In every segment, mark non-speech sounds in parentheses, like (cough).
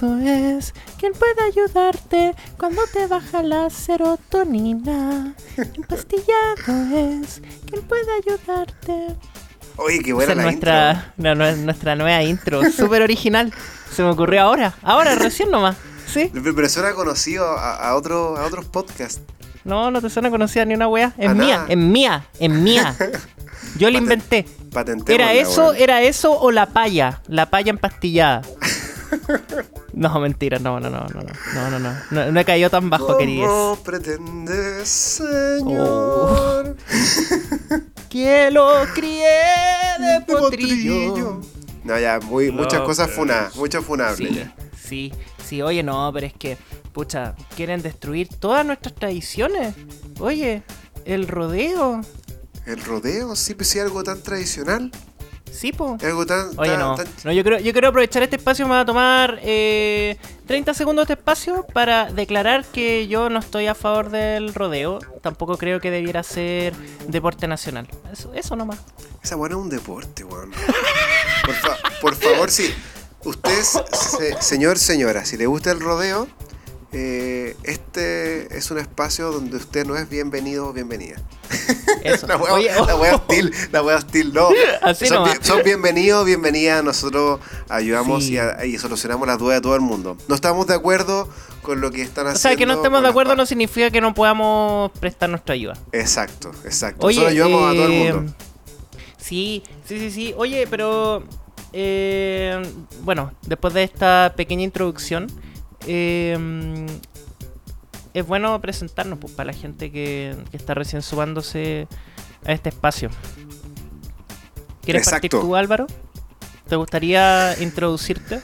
Empastillado es quien puede ayudarte cuando te baja la serotonina. Empastillado es quien puede ayudarte. Oye, qué buena Esa es la nuestra, intro. no, no, es nuestra nueva intro, súper original. Se me ocurrió ahora, ahora, recién nomás. ¿Sí? Pero pero suena conocido a, a, otro, a otros podcasts. No, no te suena conocida ni una wea. Es mía, es mía, es mía. Yo la inventé. Patentémosla, ¿Era eso, era eso o la paya? La paya empastillada. (laughs) No, mentira, no, no, no, no, no, no, no, no, no, no he caído tan bajo, queridos. ¿Cómo pretendes, señor? (laughs) Que lo crié de potrillo. No, ya, muy, muchas No, cosas pero- funadas, mucho funable Sí, ya. sí, sí, oye, no, pero es que, pucha, quieren destruir todas nuestras tradiciones. Oye, el rodeo, El rodeo, sí, pues sí, algo tan tradicional. Sí, po. Algo tan. Oye, tan- no, tan- no yo, creo, yo quiero aprovechar este espacio, me va a tomar eh, 30 segundos de espacio para declarar que yo no estoy a favor del rodeo. Tampoco creo que debiera ser deporte nacional. Eso, eso nomás. Esa buena es un deporte, weón. Por, fa- por favor, sí. Usted, se- señor, señora, si le gusta el rodeo, eh, este es un espacio donde usted no es bienvenido o bienvenida. Eso. (laughs) La wea, Oye, la wea hostil, la wea hostil, no. Así son, nomás. son bienvenidos, bienvenidas. Nosotros ayudamos Sí. y, a- y solucionamos las dudas de todo el mundo. No estamos de acuerdo con lo que están o haciendo. sea, que no estemos de acuerdo no significa que no podamos prestar nuestra ayuda. Exacto, exacto. Oye, Nosotros ayudamos a todo el mundo. Sí, sí, sí, sí. Oye, pero eh, bueno, después de esta pequeña introducción, eh, es bueno presentarnos pues, para la gente que, que está recién sumándose a este espacio. ¿Quieres partir Exacto. tú, Álvaro? ¿Te gustaría introducirte?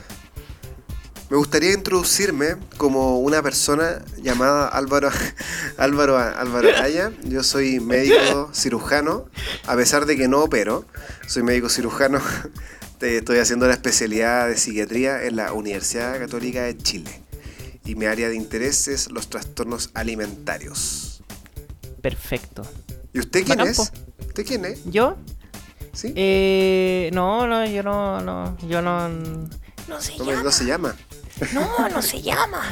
Me gustaría introducirme como una persona llamada Álvaro (laughs) Álvaro Álvaro Araya. Yo soy médico cirujano, a pesar de que no opero. Soy médico cirujano. (laughs) Te- Estoy haciendo la especialidad de psiquiatría en la Universidad Católica de Chile. Y mi área de interés es los trastornos alimentarios. Perfecto. ¿Y usted quién es? ¿Usted quién es? ¿Yo? ¿Sí? Eh, no, no, yo no, no, yo no... No se No, no se llama. No, no se llama.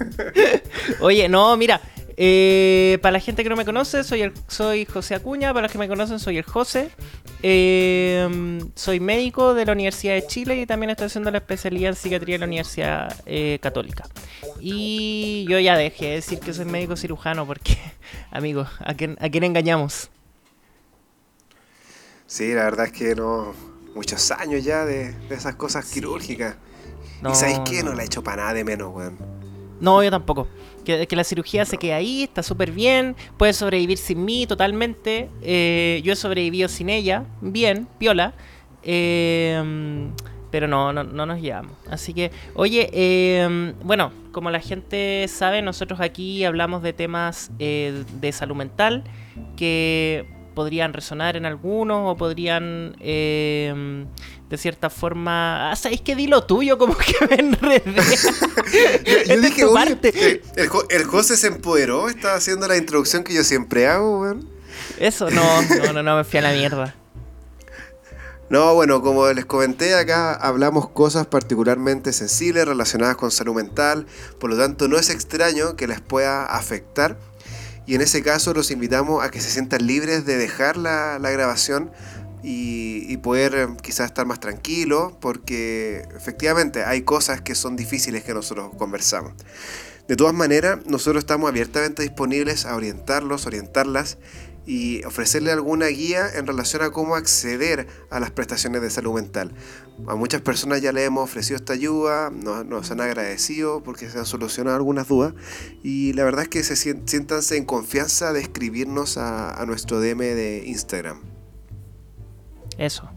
(laughs) Oye, no, mira. Eh, para la gente que no me conoce, soy el, soy José Acuña. Para los que me conocen, soy el José. Eh, soy médico de la Universidad de Chile y también estoy haciendo la especialidad en psiquiatría en la Universidad eh, Católica. Y yo ya dejé de decir que soy médico cirujano porque, (laughs) amigo, ¿a quién, a quién engañamos? Sí, la verdad es que no. Muchos años ya de, de esas cosas quirúrgicas. No, ¿Y sabéis qué? No no. la he hecho para nada de menos, weón. No, yo tampoco. Que, que la cirugía se quede ahí, está súper bien. Puede sobrevivir sin mí totalmente. Eh, yo he sobrevivido sin ella. Bien, piola. Eh, pero no, no, no nos llevamos. Así que, oye, eh, bueno, como la gente sabe, nosotros aquí hablamos de temas eh, de salud mental que podrían resonar en algunos o podrían eh, de cierta forma... Ah, ¿sabéis que di lo tuyo? Como que me enredé. (laughs) Yo Esta es dije, oye, eh, el, el José se empoderó, estaba haciendo la introducción que yo siempre hago, weón. Eso, no, no, no, no, me fui a la mierda. (laughs) No, bueno, como les comenté acá, hablamos cosas particularmente sensibles relacionadas con salud mental, por lo tanto no es extraño que les pueda afectar. Y en ese caso los invitamos a que se sientan libres de dejar la, la grabación y, poder eh, quizás estar más tranquilos, porque efectivamente hay cosas que son difíciles que nosotros conversamos. De todas maneras, nosotros estamos abiertamente disponibles a orientarlos, orientarlas y ofrecerle alguna guía en relación a cómo acceder a las prestaciones de salud mental. A muchas personas ya les hemos ofrecido esta ayuda, nos, nos han agradecido porque se han solucionado algunas dudas y la verdad es que se siéntanse en confianza de escribirnos a, a nuestro DM de Instagram. Eso.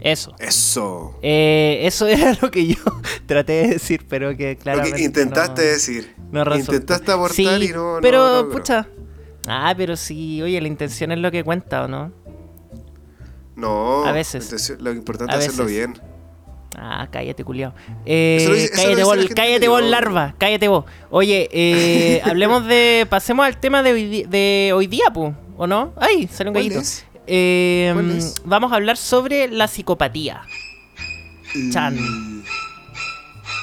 Eso. Eso. Eh, eso (laughs) era lo que yo (laughs) traté de decir, pero que Lo claramente que intentaste no- decir. no intentaste abortar Sí, y no... no pero, pucha. Ah, pero sí, oye, la intención es lo que cuenta, ¿o no? No, A veces. lo importante es hacerlo bien. Ah, cállate, culiao. Eh, Eso lo dice- eso lo cállate dice vos, cállate vos, larva, cállate vos. Oye, eh, (laughs) hablemos de. Pasemos al tema de hoy, de hoy día, pu, ¿o no? ¡Ay! Salió un ¿Cuál gallito. Eh, ¿Cuál es? Vamos a hablar sobre la psicopatía. Chan. Mm,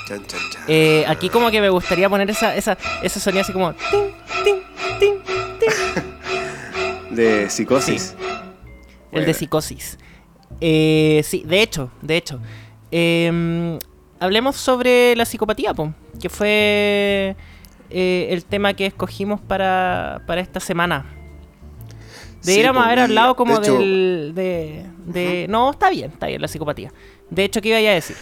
Chan, chan, chan. Eh, aquí como que me gustaría poner esa, esa, ese sonido así como... (laughs) De psicosis. El de psicosis. Eh, sí, de hecho, de hecho. Eh, hablemos sobre la psicopatía, po, que fue eh, el tema que escogimos para, para esta semana. Deberíamos po, haber hablado como de hecho, del... De, de- No, está bien, está bien la psicopatía. De hecho, ¿qué iba a decir?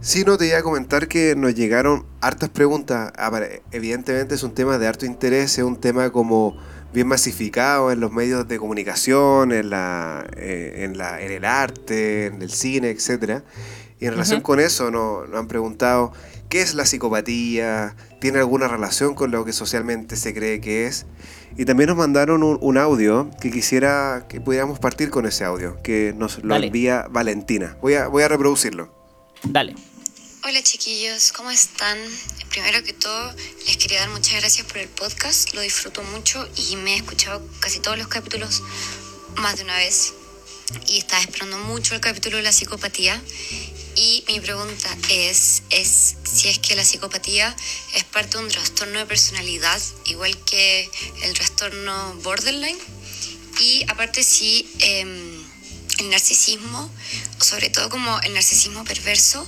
Sí, no, te iba a comentar que nos llegaron hartas preguntas. Ah, Evidentemente es un tema de harto interés, es un tema como bien masificado en los medios de comunicación, en, la, eh, en, la, en el arte, en el cine, etc. Y en relación con eso nos, nos han preguntado, ¿qué es la psicopatía? ¿Tiene alguna relación con lo que socialmente se cree que es? Y también nos mandaron un, un audio que quisiera que pudiéramos partir con ese audio, que nos lo Dale. envía Valentina. Voy a, voy a reproducirlo. Dale. Hola chiquillos, ¿cómo están? Primero que todo, les quería dar muchas gracias por el podcast, lo disfruto mucho y me he escuchado casi todos los capítulos más de una vez y estaba esperando mucho el capítulo de la psicopatía y mi pregunta es, es si es que la psicopatía es parte de un trastorno de personalidad igual que el trastorno borderline y aparte si em, el narcisismo, sobre todo como el narcisismo perverso,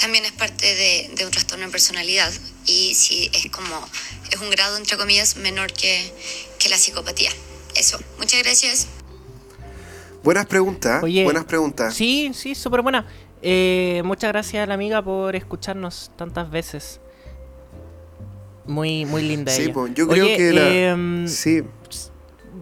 también es parte de, de un trastorno de personalidad y si es como, es un grado entre comillas menor que, que la psicopatía. Eso, muchas gracias. Buenas preguntas, Oye, buenas preguntas. Sí, sí, súper buena. Eh, muchas gracias a la amiga por escucharnos tantas veces. Muy, muy linda Sí, ella. po, yo creo Oye, que la... em, Sí,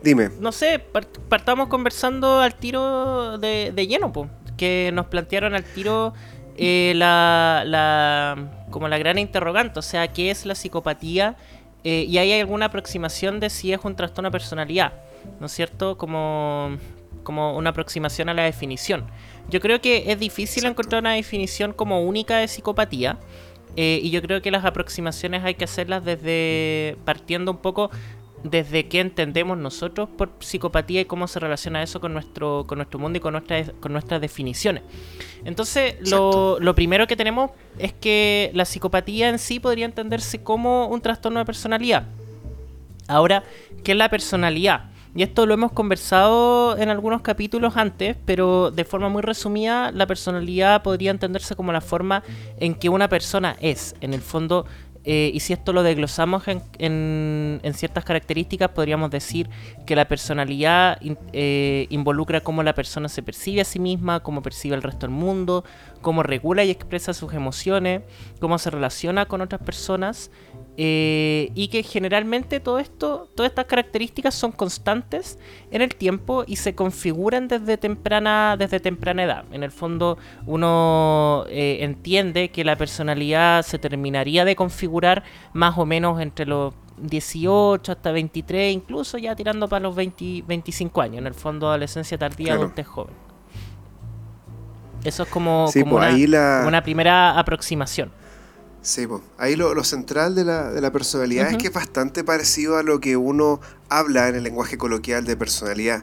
dime. no sé, par- partamos conversando al tiro de, de lleno, po, que nos plantearon al tiro eh, la, la como la gran interrogante, o sea, ¿qué es la psicopatía? Eh, y hay alguna aproximación de si es un trastorno de personalidad, ¿no es cierto? Como, como una aproximación a la definición. Yo creo que es difícil Exacto. encontrar una definición como única de psicopatía. eh, y yo creo que las aproximaciones hay que hacerlas desde partiendo un poco desde qué entendemos nosotros por psicopatía y cómo se relaciona eso con nuestro, con nuestro mundo y con, nuestras con nuestras definiciones. Entonces, lo, lo primero que tenemos es que la psicopatía en sí podría entenderse como un trastorno de personalidad. Ahora, ¿qué es la personalidad? Y esto lo hemos conversado en algunos capítulos antes, pero de forma muy resumida, la personalidad podría entenderse como la forma en que una persona es. En el fondo, eh, y si esto lo desglosamos en, en- ciertas características, podríamos decir que la personalidad eh, involucra cómo la persona se percibe a sí misma, cómo percibe el resto del mundo, cómo regula y expresa sus emociones, cómo se relaciona con otras personas. Eh, y que generalmente todo esto, todas estas características son constantes en el tiempo y se configuran desde temprana, desde temprana edad. En el fondo, uno eh, entiende que la personalidad se terminaría de configurar más o menos entre los 18 hasta 23, incluso ya tirando para los 20, 25 años. En el fondo, adolescencia tardía, Claro. adultez joven. Eso es como, Sí, como pues, una, ahí la- como una primera aproximación. Sí, po. ahí lo, lo central de la, de la personalidad es que es bastante parecido a lo que uno habla en el lenguaje coloquial de personalidad,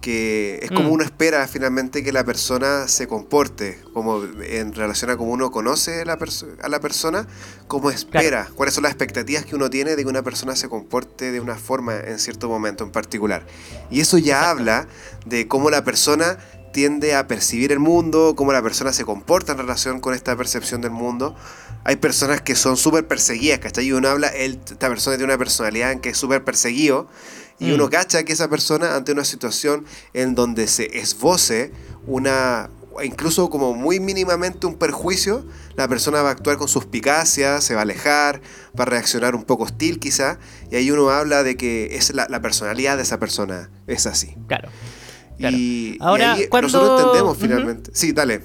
que es como Mm. uno espera finalmente que la persona se comporte, como en relación a cómo uno conoce la a la persona, cómo espera, cuáles son las expectativas que uno tiene de que una persona se comporte de una forma en cierto momento en particular. Y eso ya Exacto. habla de cómo la persona tiende a percibir el mundo, cómo la persona se comporta en relación con esta percepción del mundo. Hay personas que son súper perseguidas, ¿cachai? Y uno habla, él, esta persona tiene una personalidad en que es súper perseguido, y Mm. uno cacha que esa persona, ante una situación en donde se esboce una, incluso como muy mínimamente un perjuicio, la persona va a actuar con suspicacia, se va a alejar, va a reaccionar un poco hostil quizá, y ahí uno habla de que es la, la personalidad de esa persona es así. Claro. Claro. Y, y Ahora, ahí cuando- nosotros entendemos finalmente. Sí, dale.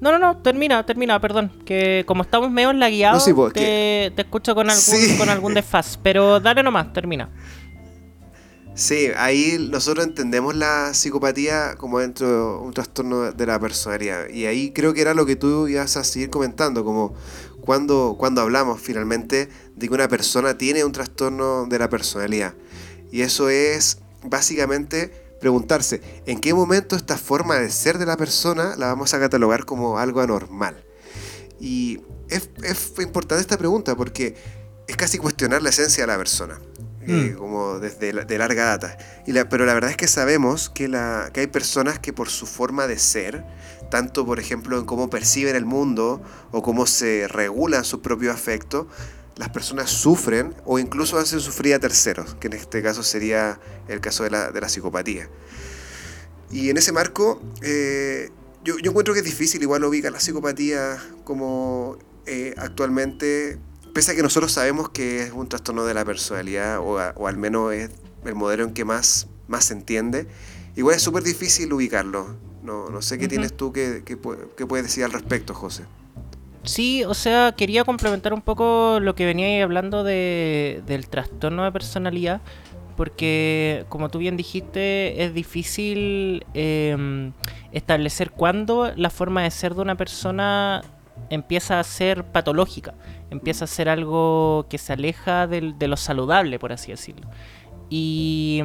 No, no, no, termina, termina, perdón. Que como estamos medio en la guiada, No, sí, pues, te, te escucho con algún, Sí. con algún desfaz. Pero dale nomás, termina. Sí, ahí nosotros entendemos la psicopatía como dentro de un trastorno de la personalidad. Y ahí creo que era lo que tú ibas a seguir comentando, como cuando, cuando hablamos finalmente de que una persona tiene un trastorno de la personalidad. Y eso es básicamente preguntarse, ¿en qué momento esta forma de ser de la persona la vamos a catalogar como algo anormal? Y es, importante esta pregunta porque es casi cuestionar la esencia de la persona. Eh, mm. como desde de larga data. Y la, pero la verdad es que sabemos que, la, que hay personas que por su forma de ser, tanto por ejemplo en cómo perciben el mundo o cómo se regulan sus propios afectos, las personas sufren o incluso hacen sufrir a terceros, que en este caso sería el caso de la, de la psicopatía. Y en ese marco, eh, yo, yo, encuentro que es difícil igual ubicar la psicopatía como eh, actualmente, pese a que nosotros sabemos que es un trastorno de la personalidad, o, o al menos es el modelo en que más, más se entiende, igual es súper difícil ubicarlo. No, no sé qué tienes tú que, que, que puedes decir al respecto, José. Sí, o sea, quería complementar un poco lo que venía hablando de, del trastorno de personalidad, porque como tú bien dijiste, es difícil em, establecer cuándo la forma de ser de una persona empieza a ser patológica, empieza a ser algo que se aleja de lo saludable, por así decirlo. Y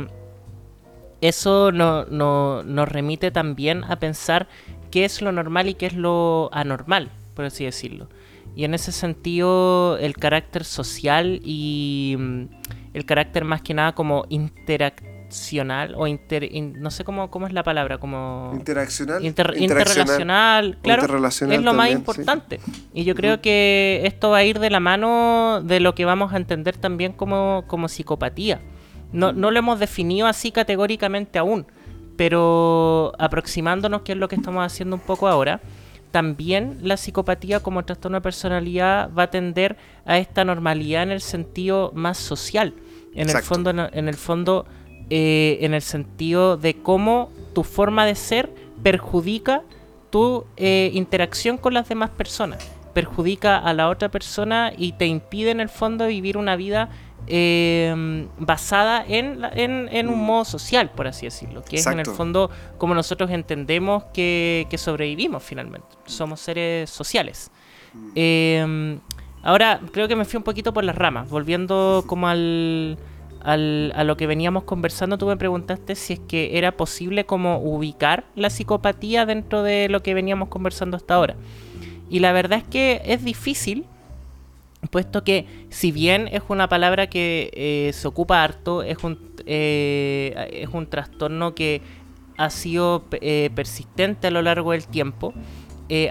eso no, nos remite también a pensar qué es lo normal y qué es lo anormal por así decirlo. Y en ese sentido, el carácter social y mm, el carácter más que nada como interaccional o inter, no sé cómo, cómo es la palabra, como... Interaccional. interrelacional, claro. es lo más importante. Y yo creo que esto va a ir de la mano de lo que vamos a entender también como, como psicopatía. No, no lo hemos definido así categóricamente aún, pero aproximándonos, que es lo que estamos haciendo un poco ahora, también la psicopatía como trastorno de personalidad va a tender a esta normalidad en el sentido más social. En el fondo, en el fondo, eh, en el sentido de cómo tu forma de ser perjudica tu eh, interacción con las demás personas, perjudica a la otra persona y te impide en el fondo vivir una vida eh, basada en, en, un modo social, por así decirlo, que es en el fondo como nosotros entendemos que, sobrevivimos finalmente. Somos seres sociales. Mm. Em, ahora, creo que me fui un poquito por las ramas, volviendo como al, al, a lo que veníamos conversando, tú me preguntaste si es que era posible como ubicar la psicopatía dentro de lo que veníamos conversando hasta ahora. Y la verdad es que es difícil puesto que si bien es una palabra que eh, se ocupa harto, es un, eh, es un trastorno que ha sido eh, persistente a lo largo del tiempo,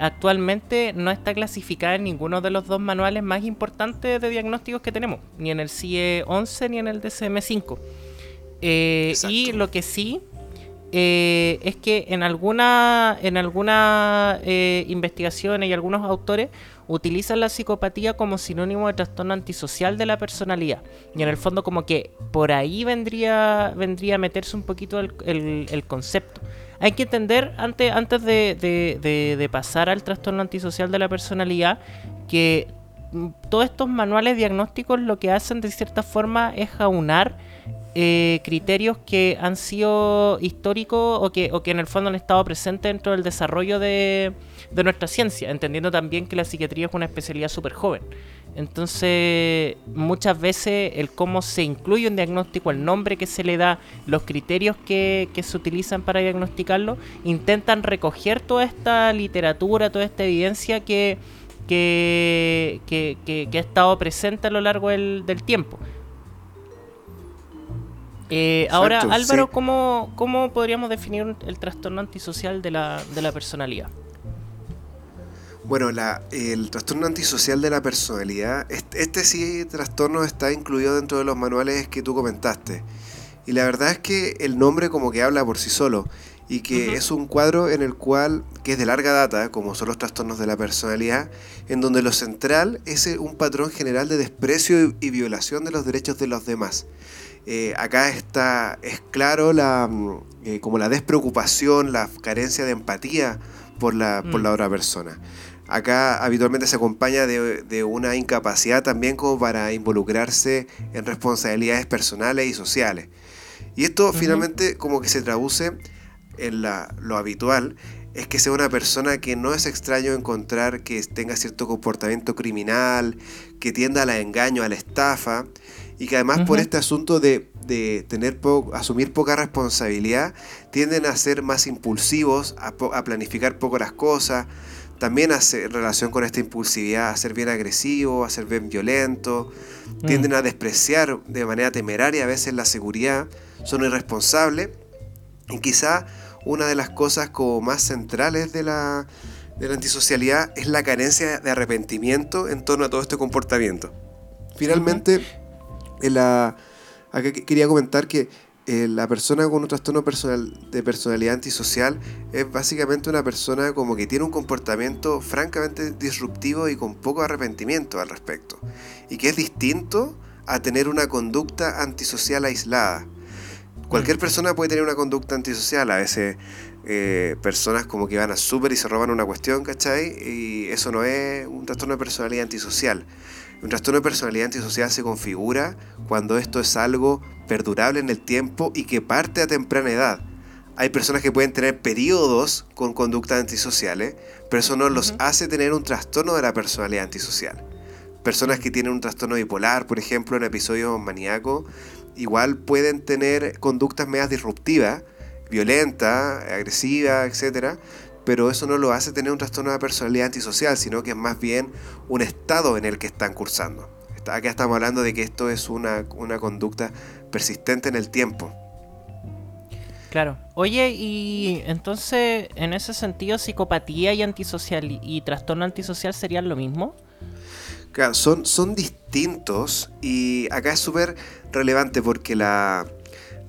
actualmente no está clasificada en ninguno de los dos manuales más importantes de diagnósticos que tenemos, ni en el CIE 11 ni en el DCM5. y lo que sí es que en alguna en algunas investigaciones y algunos autores utilizan la psicopatía como sinónimo de trastorno antisocial de la personalidad. Y en el fondo como que por ahí vendría, vendría a meterse un poquito el, concepto. Hay que entender, antes, antes de, pasar al trastorno antisocial de la personalidad, que mm, todos estos manuales diagnósticos lo que hacen de cierta forma es aunar eh, criterios que han sido históricos o que, o que en el fondo han estado presentes dentro del desarrollo de, de nuestra ciencia, entendiendo también que la psiquiatría es una especialidad súper joven. Entonces, muchas veces el cómo se incluye un diagnóstico, el nombre que se le da, los criterios que, se utilizan para diagnosticarlo, intentan recoger toda esta literatura, toda esta evidencia que, que, que, ha estado presente a lo largo del, tiempo. Eh, ahora, Álvaro, ¿cómo, ¿cómo, podríamos definir el trastorno antisocial de la, de la personalidad? Bueno, la, el trastorno antisocial de la personalidad, este, sí trastorno está incluido dentro de los manuales que tú comentaste. Y la verdad es que el nombre como que habla por sí solo y que es un cuadro en el cual, que es de larga data, como son los trastornos de la personalidad, en donde lo central es un patrón general de desprecio y violación de los derechos de los demás. Eh, acá está, es claro la, mm, eh, como la despreocupación, la carencia de empatía por la, por la mm. otra persona. Acá habitualmente se acompaña de, una incapacidad también como para involucrarse en responsabilidades personales y sociales. Y esto finalmente como que se traduce en lo habitual, es que sea una persona que no es extraño encontrar que tenga cierto comportamiento criminal, que tienda al engaño, a la estafa, y que además por este asunto de, tener asumir poca responsabilidad, tienden a ser más impulsivos, a, a planificar poco las cosas, también hace relación con esta impulsividad a ser bien agresivo, a ser bien violento, tienden a despreciar de manera temeraria a veces la seguridad, son irresponsables. Y quizá una de las cosas como más centrales de la, de la antisocialidad es la carencia de arrepentimiento en torno a todo este comportamiento. Finalmente, en la, acá quería comentar que eh, la persona con un trastorno personal, de personalidad antisocial es básicamente una persona como que tiene un comportamiento francamente disruptivo y con poco arrepentimiento al respecto. Y que es distinto a tener una conducta antisocial aislada. Cualquier mm. persona puede tener una conducta antisocial, a veces eh, personas como que van a súper y se roban una cuestión, ¿cachai? Y eso no es un trastorno de personalidad antisocial. Un trastorno de personalidad antisocial se configura cuando esto es algo perdurable en el tiempo y que parte a temprana edad. Hay personas que pueden tener periodos con conductas antisociales, pero eso no los hace tener un trastorno de la personalidad antisocial. Personas que tienen un trastorno bipolar, por ejemplo, en episodios maníacos, igual pueden tener conductas medias disruptivas, violentas, agresivas, etc pero eso no lo hace tener un trastorno de personalidad antisocial, sino que es más bien un estado en el que están cursando. Acá estamos hablando de que esto es una, conducta persistente en el tiempo. Claro. Oye, y entonces, en ese sentido, psicopatía y antisocial y trastorno antisocial serían lo mismo? Claro, son, son distintos y acá es súper relevante porque la,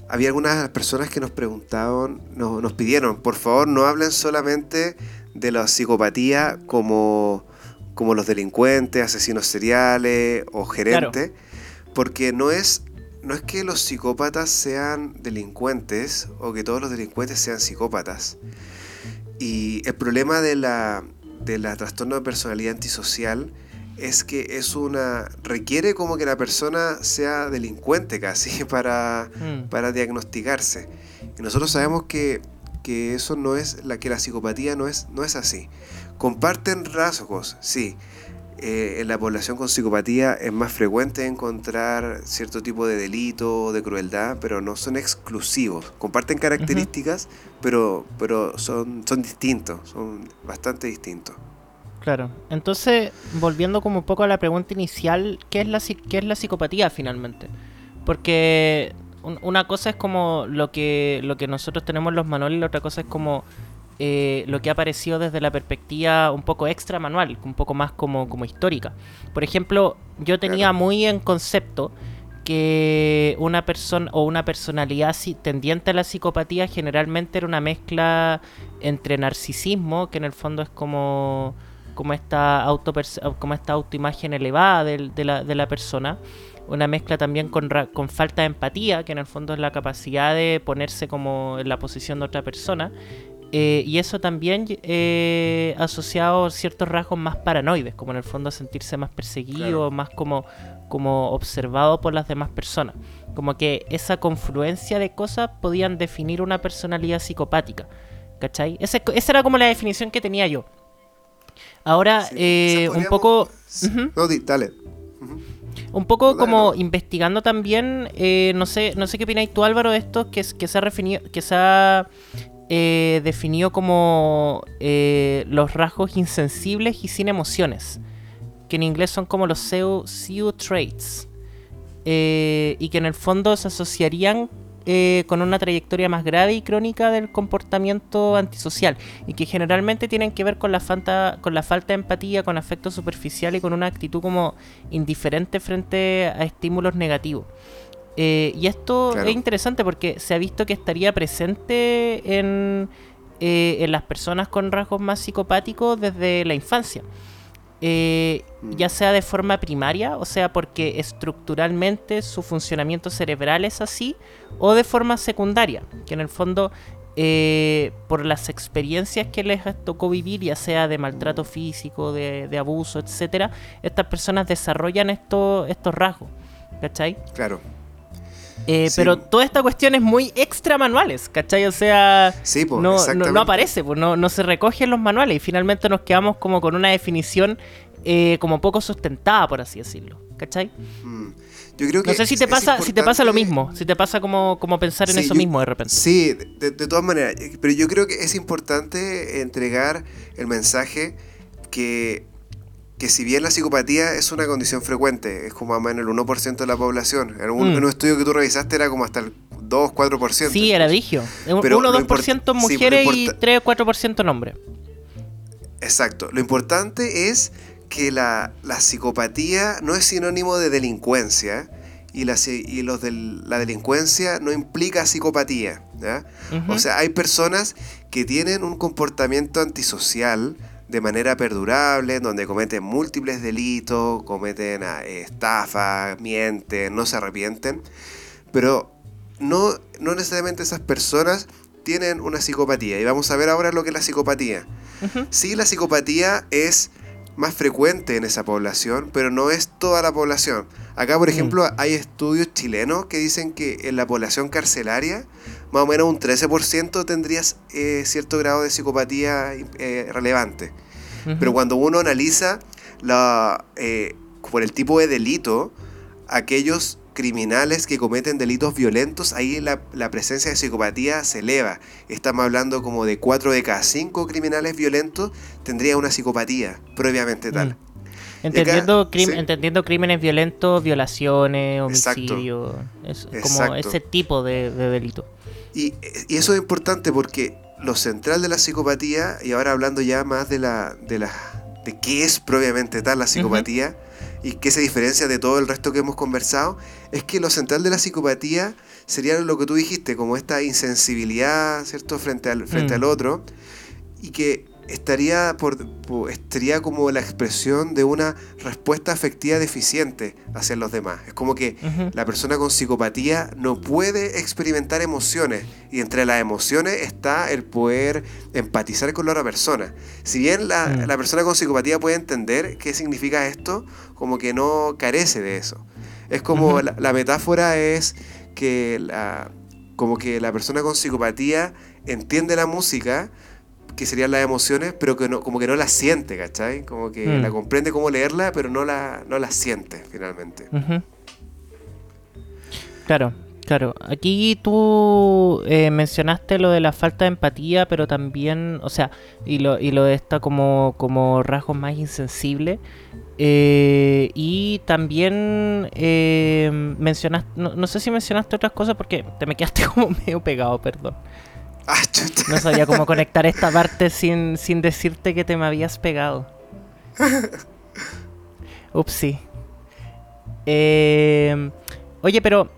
había algunas personas que nos preguntaban, nos, pidieron, por favor no hablen solamente de la psicopatía como, como los delincuentes, asesinos seriales o gerentes, porque no es, no es que los psicópatas sean delincuentes o que todos los delincuentes sean psicópatas. Y el problema de la, de la trastorno de personalidad antisocial es que es una requiere como que la persona sea delincuente casi (laughs) para, mm. para diagnosticarse. Y nosotros sabemos que, eso no es la que la psicopatía no es, no es así. Comparten rasgos, sí. Eh, en la población con psicopatía es más frecuente encontrar cierto tipo de delito o de crueldad, pero no son exclusivos. Comparten características, pero, pero son, son distintos, son bastante distintos. Claro. Entonces, volviendo como un poco a la pregunta inicial, ¿qué es la, qué es la psicopatía finalmente? Porque una cosa es como lo que, lo que nosotros tenemos en los manuales la otra cosa es como eh, lo que ha aparecido desde la perspectiva un poco extra manual, un poco más como, como histórica. Por ejemplo, yo tenía muy en concepto que una persona o una personalidad tendiente a la psicopatía generalmente era una mezcla entre narcisismo, que en el fondo es como como esta, auto como esta autoimagen elevada de, la, de la persona, una mezcla también con, con, falta de empatía, que en el fondo es la capacidad de ponerse como en la posición de otra persona, eh, y eso también eh, asociado a ciertos rasgos más paranoides, como en el fondo sentirse más perseguido, más como, como observado por las demás personas. Como que esa confluencia de cosas podían definir una personalidad psicopática. ¿Cachai? esa era como la definición que tenía yo. Ahora, eh, un poco... dale. Un poco como investigando también, eh, no sé no sé qué opináis tú Álvaro de esto, que, que se ha, refinido, que se ha eh, definido como los rasgos insensibles y sin emociones, que en inglés son como los SEO, traits, y que en el fondo se asociarían eh, con una trayectoria más grave y crónica del comportamiento antisocial y que generalmente tienen que ver con la, falta, con la falta de empatía, con afecto superficial y con una actitud como indiferente frente a estímulos negativos. Eh, y esto es interesante porque se ha visto que estaría presente en, eh, en las personas con rasgos más psicopáticos desde la infancia. Eh, mm. ya sea de forma primaria, o sea, porque estructuralmente su funcionamiento cerebral es así, o de forma secundaria, que en el fondo, eh, por las experiencias que les tocó vivir, ya sea de maltrato físico, de, abuso, etcétera, estas personas desarrollan estos rasgos, ¿cachai? Claro. Eh, pero toda esta cuestión es muy extra manuales, ¿cachai? O sea, no, no, aparece, pues, no, no se recoge en los manuales y finalmente nos quedamos como con una definición eh, como poco sustentada, por así decirlo, ¿cachai? Mm. Yo creo que no sé si te pasa, si te pasa lo mismo, si te pasa como, como pensar en eso mismo de repente. Sí, de, todas maneras, pero yo creo que es importante entregar el mensaje que, que si bien la psicopatía es una condición frecuente, es como más o menos el 1% de la población. En un, Mm. en un estudio que tú revisaste era como hasta el 2-4%. Sí, era. Pero 1 lo 2% import- sí, lo mujeres y importa- 3 4% hombres. Exacto. Lo importante es que la, la psicopatía no es sinónimo de delincuencia y la, y los del- la delincuencia no implica psicopatía. O sea, hay personas que tienen un comportamiento antisocial de manera perdurable, donde cometen múltiples delitos, cometen ah, estafas, mienten, no se arrepienten, pero no, no necesariamente esas personas tienen una psicopatía. Y vamos a ver ahora lo que es la psicopatía. Sí, la psicopatía es más frecuente en esa población, pero no es toda la población. Acá, por Mm. ejemplo, hay estudios chilenos que dicen que en la población carcelaria, más o menos un 13% tendría eh, cierto grado de psicopatía eh, relevante. Pero cuando uno analiza la, eh, por el tipo de delito, aquellos criminales que cometen delitos violentos, ahí la, la presencia de psicopatía se eleva. Estamos hablando como de 4 de cada 5 criminales violentos tendría una psicopatía propiamente tal. Mm. Entendiendo, crim- sí. entendiendo crímenes violentos, violaciones, Exacto. homicidio, es como ese tipo de, de delito. Y, y eso es importante porque lo central de la psicopatía, y ahora hablando ya más de la, de la de qué es propiamente tal la psicopatía y qué se diferencia de todo el resto que hemos conversado, es que lo central de la psicopatía sería lo que tú dijiste, como esta insensibilidad, ¿cierto?, frente al, frente Mm. al otro, y que estaría, por, estaría como la expresión de una respuesta afectiva deficiente hacia los demás. Es como que la persona con psicopatía no puede experimentar emociones y entre las emociones está el poder empatizar con la otra persona. Si bien la, Mm. la persona con psicopatía puede entender qué significa esto, como que no carece de eso. Es como la, la metáfora es que la, como que la persona con psicopatía entiende la música, que serían las emociones, pero que no, como que no la siente, ¿cachai? Como que Mm. la comprende cómo leerla, pero no la, no la siente finalmente. Claro, claro. Aquí tú eh, mencionaste lo de la falta de empatía, pero también, o sea, y lo, y lo de esta como, como rasgos más insensibles. Eh, y también eh, mencionaste, no, no sé si mencionaste otras cosas porque te me quedaste (laughs) como medio pegado, perdón. Ah. No sabía cómo conectar esta parte sin, sin decirte que te me habías pegado. Upsi. Eh, oye, pero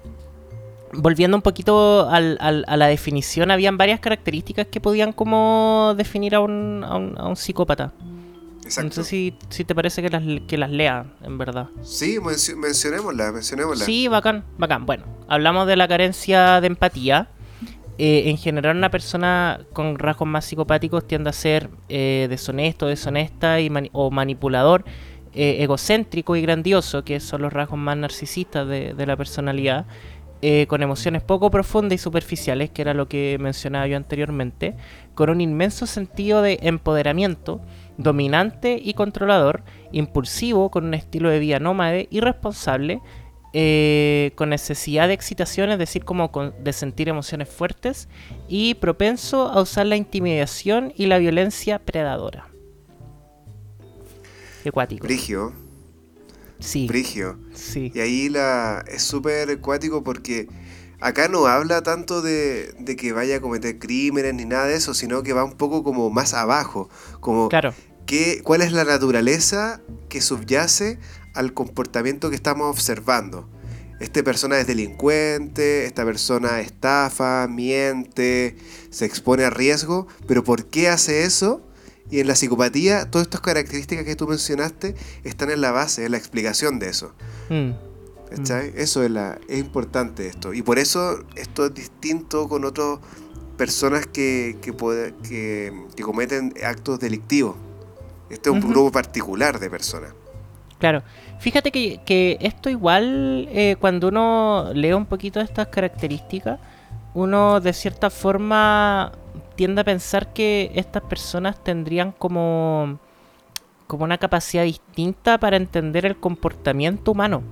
volviendo un poquito al- al- a la definición, habían varias características que podían como definir a un, a un, a un psicópata. Exacto. No sé si, si te parece que las, que las lea, en verdad. Sí, mencio- mencionémosla, mencionémosla. Sí, bacán, bacán. Bueno, hablamos de la carencia de empatía. Eh, en general, una persona con rasgos más psicopáticos tiende a ser eh, deshonesto, deshonesta y mani- o manipulador, eh, egocéntrico y grandioso, que son los rasgos más narcisistas de, la personalidad, con emociones poco profundas y superficiales, que era lo que mencionaba yo anteriormente, con un inmenso sentido de empoderamiento, dominante y controlador, impulsivo, con un estilo de vida nómade, irresponsable, eh, con necesidad de excitación, es decir, como con- de sentir emociones fuertes, y propenso a usar la intimidación y la violencia predadora. Qué cuático. Brigio, Sí, Brigio. sí. Y ahí la, es súper cuático porque acá no habla tanto de, de que vaya a cometer crímenes ni nada de eso, sino que va un poco como más abajo, como Claro. qué, cuál es la naturaleza que subyace al comportamiento que estamos observando. Esta persona es delincuente, esta persona estafa, miente, se expone a riesgo, pero ¿por qué hace eso? Y en la psicopatía, todas estas características que tú mencionaste están en la base, en la explicación de eso. Mm, ¿Cachai? Eso es, la, es importante esto. Y por eso esto es distinto con otras personas que, que, puede- que, que cometen actos delictivos. Este es un grupo particular de personas. Claro. Fíjate que, que esto igual, eh, cuando uno lee un poquito estas características, uno de cierta forma tiende a pensar que estas personas tendrían como, como una capacidad distinta para entender el comportamiento humano.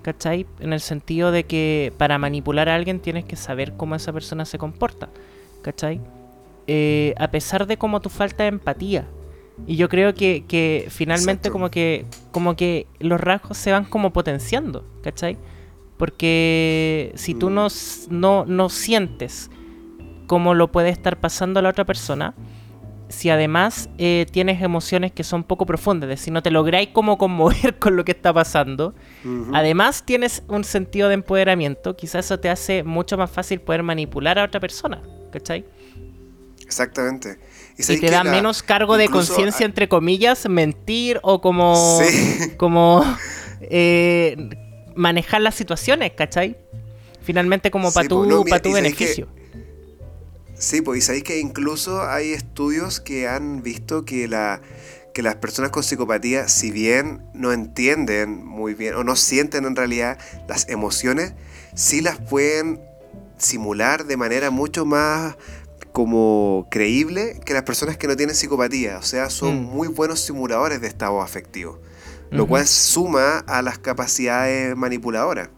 ¿Cachai? En el sentido de que para manipular a alguien tienes que saber cómo esa persona se comporta. ¿Cachai? Eh, a pesar de como tu falta de empatía. Y yo creo que, que finalmente como que, como que los rasgos se van como potenciando, ¿cachai? Porque si tú no, s- no, no sientes cómo lo puede estar pasando a la otra persona, si además eh, tienes emociones que son poco profundas, es decir, no te lográis como conmover (laughs) con lo que está pasando, además tienes un sentido de empoderamiento, quizás eso te hace mucho más fácil poder manipular a otra persona, ¿cachai? Exactamente. Y te da la- menos cargo de conciencia, entre comillas, mentir o como, Sí. (laughs) como eh, manejar las situaciones, ¿cachai? Finalmente como para Sí, tu, no, mira, pa' tu que- beneficio. Sí, pues y sabéis que incluso hay estudios que han visto que la que las personas con psicopatía, si bien no entienden muy bien o no sienten en realidad las emociones, sí las pueden simular de manera mucho más como creíble que las personas que no tienen psicopatía. O sea, son Mm. muy buenos simuladores de estado afectivo. Lo cual suma a las capacidades manipuladoras.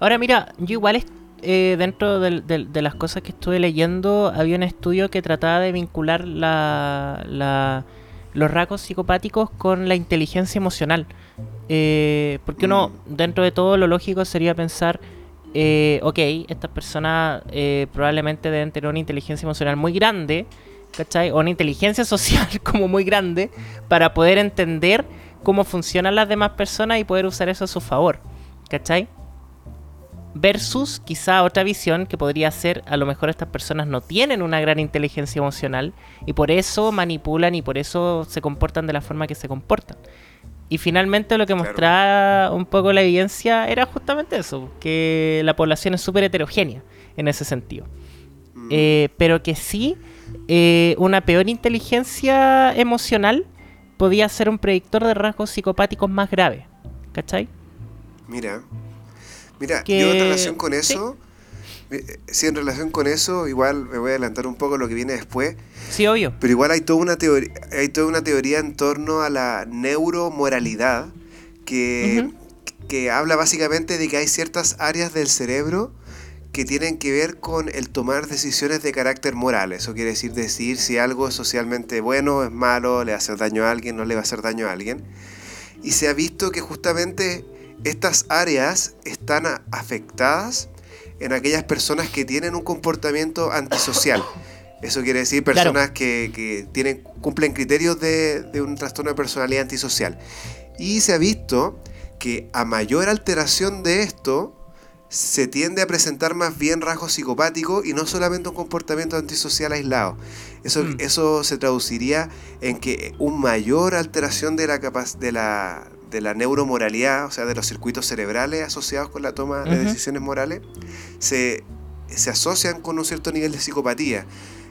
Ahora mira, yo igual es- eh, dentro de las cosas que estuve leyendo había un estudio que trataba de vincular la, la- los rasgos psicopáticos con la inteligencia emocional. Eh, porque uno, Mm. dentro de todo lo lógico sería pensar, eh, ok, estas personas eh, probablemente deben tener una inteligencia emocional muy grande, ¿cachai? O una inteligencia (laughs) social como muy grande para poder entender cómo funcionan las demás personas y poder usar eso a su favor, ¿cachai? Versus quizá otra visión que podría ser, a lo mejor estas personas no tienen una gran inteligencia emocional y por eso manipulan y por eso se comportan de la forma que se comportan. Y finalmente lo que Claro. mostraba un poco la evidencia era justamente eso, que la población es súper heterogénea en ese sentido. Mm. Eh, pero que sí, eh, una peor inteligencia emocional podía ser un predictor de rasgos psicopáticos más graves. ¿Cachai? Mira, mira, Que- yo en relación con eso, sí, en relación con eso, igual me voy a adelantar un poco lo que viene después, Sí, obvio. pero igual hay toda una teoría, hay toda una teoría en torno a la neuromoralidad que, que habla básicamente de que hay ciertas áreas del cerebro que tienen que ver con el tomar decisiones de carácter moral. Eso quiere decir decidir si algo es socialmente bueno, es malo, le va a hacer daño a alguien, no le va a hacer daño a alguien. Y se ha visto que justamente estas áreas están afectadas en aquellas personas que tienen un comportamiento antisocial. Eso quiere decir Claro. personas que, que tienen, cumplen criterios de, de un trastorno de personalidad antisocial. Y se ha visto que a mayor alteración de esto, se tiende a presentar más bien rasgos psicopáticos y no solamente un comportamiento antisocial aislado. Eso, Mm. eso se traduciría en que un mayor alteración de la, de, la, de la neuromoralidad, o sea, de los circuitos cerebrales asociados con la toma de decisiones morales, se, se asocian con un cierto nivel de psicopatía.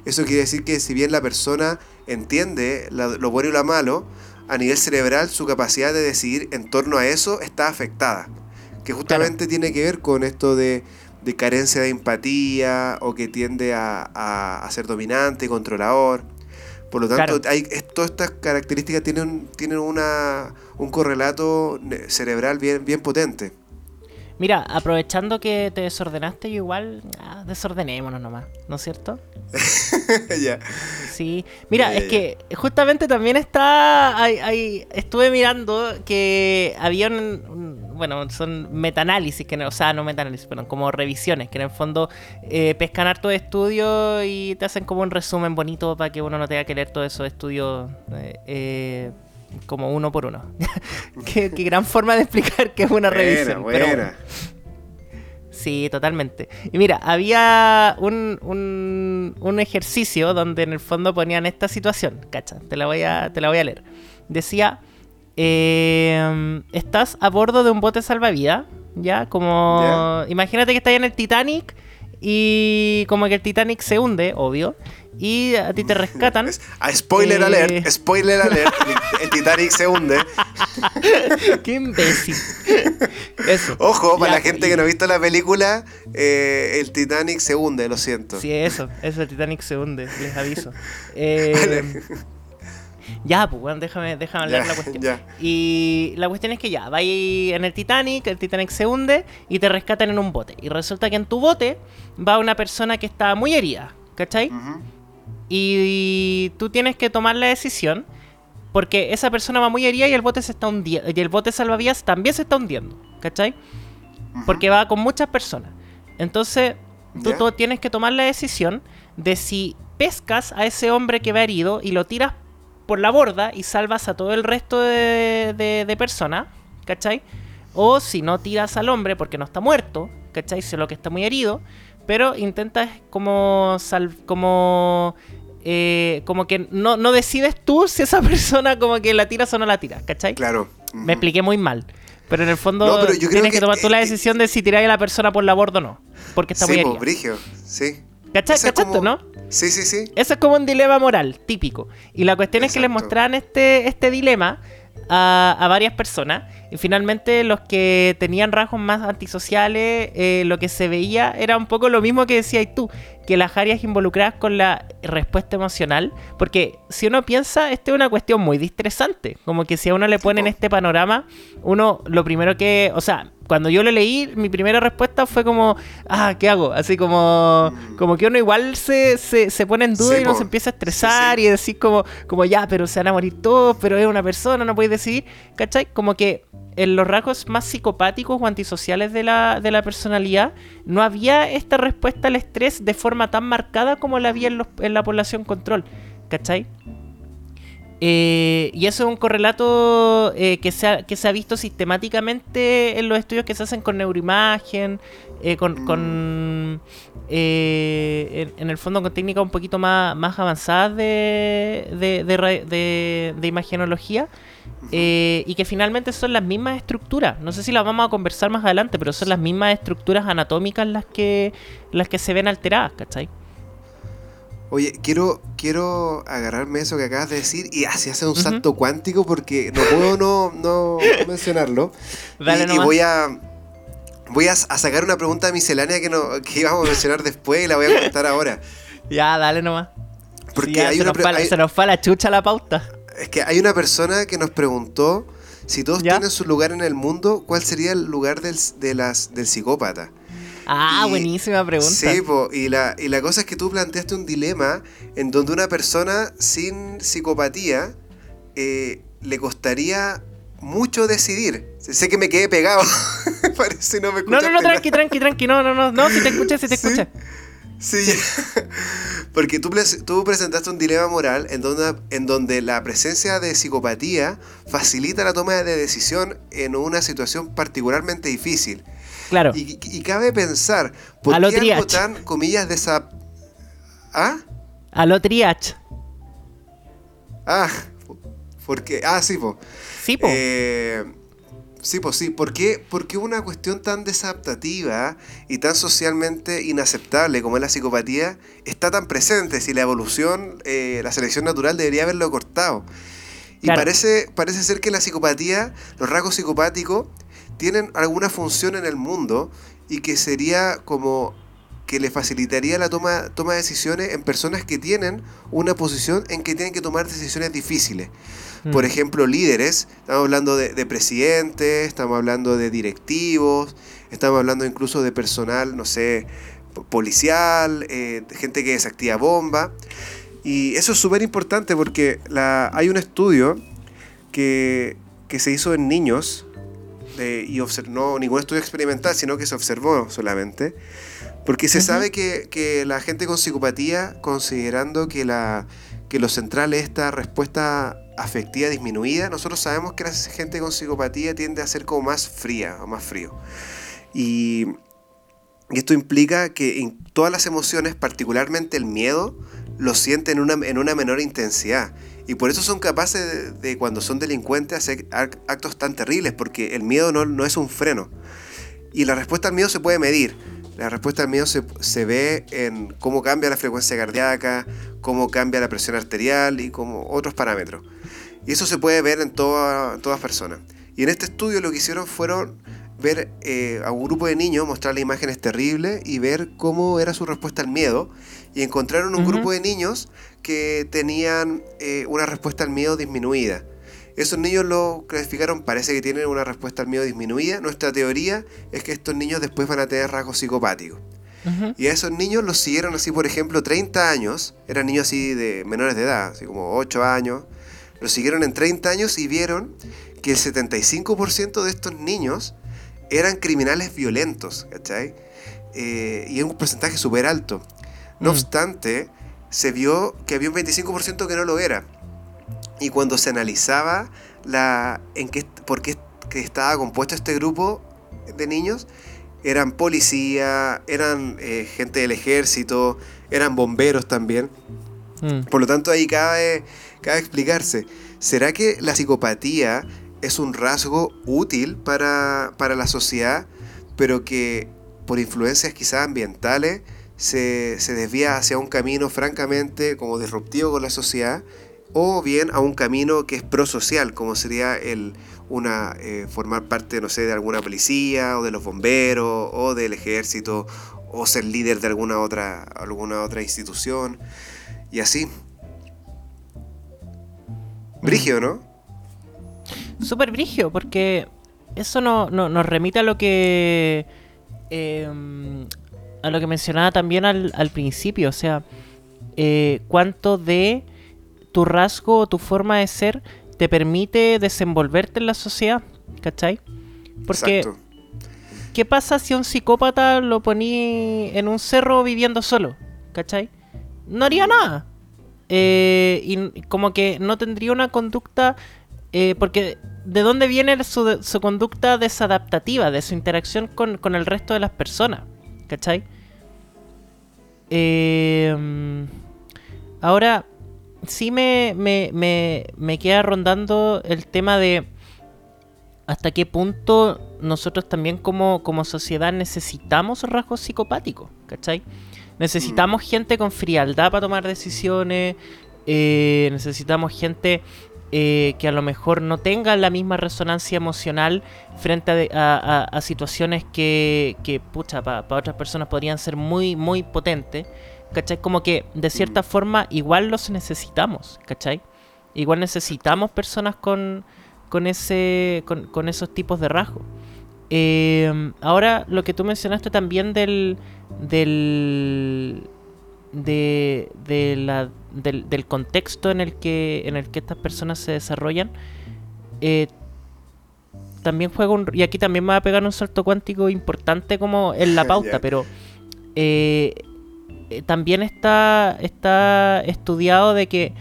Eso quiere decir que si bien la persona entiende la- lo bueno y lo malo, a nivel cerebral su capacidad de decidir en torno a eso está afectada. Que justamente tiene que ver con esto de, de carencia de empatía o que tiende a, a- a ser dominante, controlador. Por lo tanto, Claro. hay, todas estas características tienen, tienen una, un correlato ne- cerebral bien, bien potente. Mira, aprovechando que te desordenaste, yo igual ah, desordenémonos nomás, ¿no es cierto? (laughs) ya. Sí. Mira, Ya, es ya, que justamente también está. Hay, hay- estuve mirando que había un. un- bueno, son metaanálisis, que no, o sea, no metaanálisis, perdón, como revisiones, que en el fondo eh, pescan harto estudios y te hacen como un resumen bonito para que uno no tenga que leer todos esos estudios eh, eh, como uno por uno. (laughs) qué, qué gran forma de explicar que es una revisión. Buena, pero bueno. Sí, totalmente. Y mira, había un, un, un ejercicio donde en el fondo ponían esta situación, cacha, te la voy a, te la voy a leer. Decía, eh, estás a bordo de un bote salvavidas, ¿ya? Como, imagínate que estás en el Titanic y como que el Titanic se hunde, obvio, y a ti te rescatan. Es- ah, spoiler Eh. alert, spoiler alert. el, Titanic se hunde. (laughs) ¡Qué imbécil! Eso. Ojo, para Ya, la gente y- que no ha visto la película, eh, el Titanic se hunde, lo siento. Sí, eso, eso, el Titanic se hunde, les aviso. (laughs) Eh, ya, pues, bueno, déjame, déjame hablar Ya, la cuestión. ya. Y la cuestión es que ya, vais en el Titanic, el Titanic se hunde y te rescatan en un bote. Y resulta que en tu bote va una persona que está muy herida, ¿cachai? Ujú. Y tú tienes que tomar la decisión porque esa persona va muy herida y el bote se está hundiendo. Y el bote salvavidas también se está hundiendo. ¿Cachai? Porque va con muchas personas. Entonces, tú, tienes que tomar la decisión de si pescas a ese hombre que va herido y lo tiras por la borda y salvas a todo el resto de, de- de personas, ¿cachai? O si no tiras al hombre porque no está muerto, ¿cachai? Solo que está muy herido, pero intentas como sal- como eh, como que no, no decides tú (laughs) si esa persona como que la tiras o no la tiras, ¿cachai? Claro. Me expliqué muy mal. Pero en el fondo No, tienes que, que, tomar tú la eh, decisión de si tiráis a la persona por la borda o no. Porque está muy pues, brigio, sí. ¿Cachai? ¿Cachaste, como- no? Sí, sí, sí. Eso es como un dilema moral, típico. Y la cuestión es que les mostraban este, este dilema a, a varias personas. Y finalmente los que tenían rasgos más antisociales, eh, lo que se veía era un poco lo mismo que decías tú, que las áreas involucradas con la respuesta emocional. Porque si uno piensa, esto es una cuestión muy distresante. Como que si a uno le ponen po. este panorama, uno lo primero que... O sea, cuando yo lo leí, mi primera respuesta fue como, ah, ¿qué hago? Así como, Mm. como que uno igual se, se, se pone en duda Sí, y uno se empieza a estresar Sí, sí. y decir como, como ya, pero se van a morir todos, pero es una persona, no puedes decidir, ¿cachai? Como que en los rasgos más psicopáticos o antisociales de la, de la personalidad no había esta respuesta al estrés de forma tan marcada como la había en, los- en la población control, ¿cachai? Eh, y eso es un correlato eh, que, se ha, que se ha visto sistemáticamente en los estudios que se hacen con neuroimagen, eh, con, Mm. con, eh, en, en el fondo con técnicas un poquito más, más avanzadas de, de, de- de imagenología, eh, y que finalmente son las mismas estructuras. No sé si las vamos a conversar más adelante, pero son las mismas estructuras anatómicas las que, las que se ven alteradas, ¿cachai? Oye, quiero, quiero agarrarme eso que acabas de decir y así hacer un salto cuántico porque no puedo no, no, (laughs) mencionarlo. Dale y, voy a voy a, a sacar una pregunta miscelánea que, no, que íbamos a mencionar después y la voy a contar ahora. (laughs) Ya, dale nomás. Porque Sí, ya hay se, una nos la- hay- se nos fue la chucha la pauta. Es que hay una persona que nos preguntó si todos ¿Ya? tienen su lugar en el mundo, ¿cuál sería el lugar del, de las, del psicópata? Ah, Y- buenísima pregunta. Sí, po, y, la, y la cosa es que tú planteaste un dilema en donde una persona sin psicopatía eh, le costaría mucho decidir. Sé que me quedé pegado. (laughs) Parece no me no, no, no, tranqui, tranqui, tranqui. No, no, no, no, si te escuché, si te (laughs) Sí. escuché. Sí, (laughs) porque tú, tú presentaste un dilema moral en donde, en donde la presencia de psicopatía facilita la toma de decisión en una situación particularmente difícil. Claro. Y, y cabe pensar, ¿por A qué algo triage. tan, comillas, de esa... ¿Ah? A lo triage. Ah, porque... Ah, sí, po. Sí, po. Eh, sí, pues sí. ¿Por qué, por qué una cuestión tan desadaptativa y tan socialmente inaceptable como es la psicopatía está tan presente? Si la evolución, eh, la selección natural debería haberlo cortado. Y Claro. parece, parece ser que la psicopatía, los rasgos psicopáticos, tienen alguna función en el mundo y que sería como que le facilitaría la toma, toma de decisiones en personas que tienen una posición en que tienen que tomar decisiones difíciles. Por Mm. ejemplo, líderes, estamos hablando de, de presidentes, estamos hablando de directivos, estamos hablando incluso de personal, no sé, po- policial, eh, gente que desactiva bomba. Y eso es súper importante porque la, hay un estudio que, que se hizo en niños, de- y obser- no ningún estudio experimental, sino que se observó solamente, porque se sabe que, que la gente con psicopatía, considerando que, la, que lo central es esta respuesta afectiva disminuida, nosotros sabemos que la gente con psicopatía tiende a ser como más fría o más frío. Y, esto implica que en todas las emociones, particularmente el miedo, lo sienten en una, en una menor intensidad. Y por eso son capaces de, de, cuando son delincuentes, hacer ac- actos tan terribles, porque el miedo no, no es un freno. Y la respuesta al miedo se puede medir. La respuesta al miedo se, se ve en cómo cambia la frecuencia cardíaca, cómo cambia la presión arterial y como otros parámetros. Y eso se puede ver en, toda- todas personas. Y en este estudio lo que hicieron fueron ver eh, a un grupo de niños, mostrarle imágenes terribles y ver cómo era su respuesta al miedo. Y encontraron un grupo de niños que tenían eh, una respuesta al miedo disminuida. Esos niños lo clasificaron, parece que tienen una respuesta al miedo disminuida. Nuestra teoría es que estos niños después van a tener rasgos psicopáticos. Y a esos niños los siguieron así, por ejemplo, 30 años. Eran niños así de menores de edad, así como 8 años. lo siguieron en 30 años y vieron que el 75% de estos niños eran criminales violentos, ¿cachai? Eh, y es un porcentaje súper alto. No Mm. obstante, se vio que había un 25% que no lo era. Y cuando se analizaba la, en qué, por qué que estaba compuesto este grupo de niños, eran policía, eran eh, gente del ejército, eran bomberos también. Mm. Por lo tanto, ahí cabe, cabe explicarse, ¿será que la psicopatía es un rasgo útil para, para la sociedad, pero que por influencias quizás ambientales se, se desvía hacia un camino francamente como disruptivo con la sociedad? O bien a un camino que es prosocial, como sería el una eh, formar parte, no sé, de alguna policía, o de los bomberos, o del ejército, o ser líder de alguna otra, alguna otra institución. Y así. Brigio, ¿no? Súper brigio, porque eso no, no- nos remite a lo que. eh, a lo que mencionaba también al, al principio. O sea, eh, cuánto de tu rasgo o tu forma de ser te permite desenvolverte en la sociedad. ¿Cachai? Porque, Exacto. ¿qué pasa si un psicópata lo poní en un cerro viviendo solo? ¿Cachai? No haría nada. Eh, y como que no tendría una conducta. eh, porque, ¿de dónde viene su, su conducta desadaptativa? De su interacción con, con el resto de las personas. ¿Cachai? Eh, ahora, sí me, me, me, me queda rondando el tema de hasta qué punto nosotros también como, como sociedad necesitamos rasgos psicopáticos, ¿cachai? Necesitamos gente con frialdad para tomar decisiones, eh, necesitamos gente eh, que a lo mejor no tenga la misma resonancia emocional frente a, situaciones que, que pucha, para otras personas podrían ser muy, muy potentes, ¿cachai? Como que de cierta forma igual los necesitamos, ¿cachai? Igual necesitamos personas con, con, ese, con, con esos tipos de rasgos. Eh, ahora, lo que tú mencionaste también del. del. De, de la, del, del contexto en el que en el que estas personas se desarrollan eh, también juega un y aquí también me va a pegar un salto cuántico importante como en la (laughs) pauta pero eh, eh, también está está estudiado de que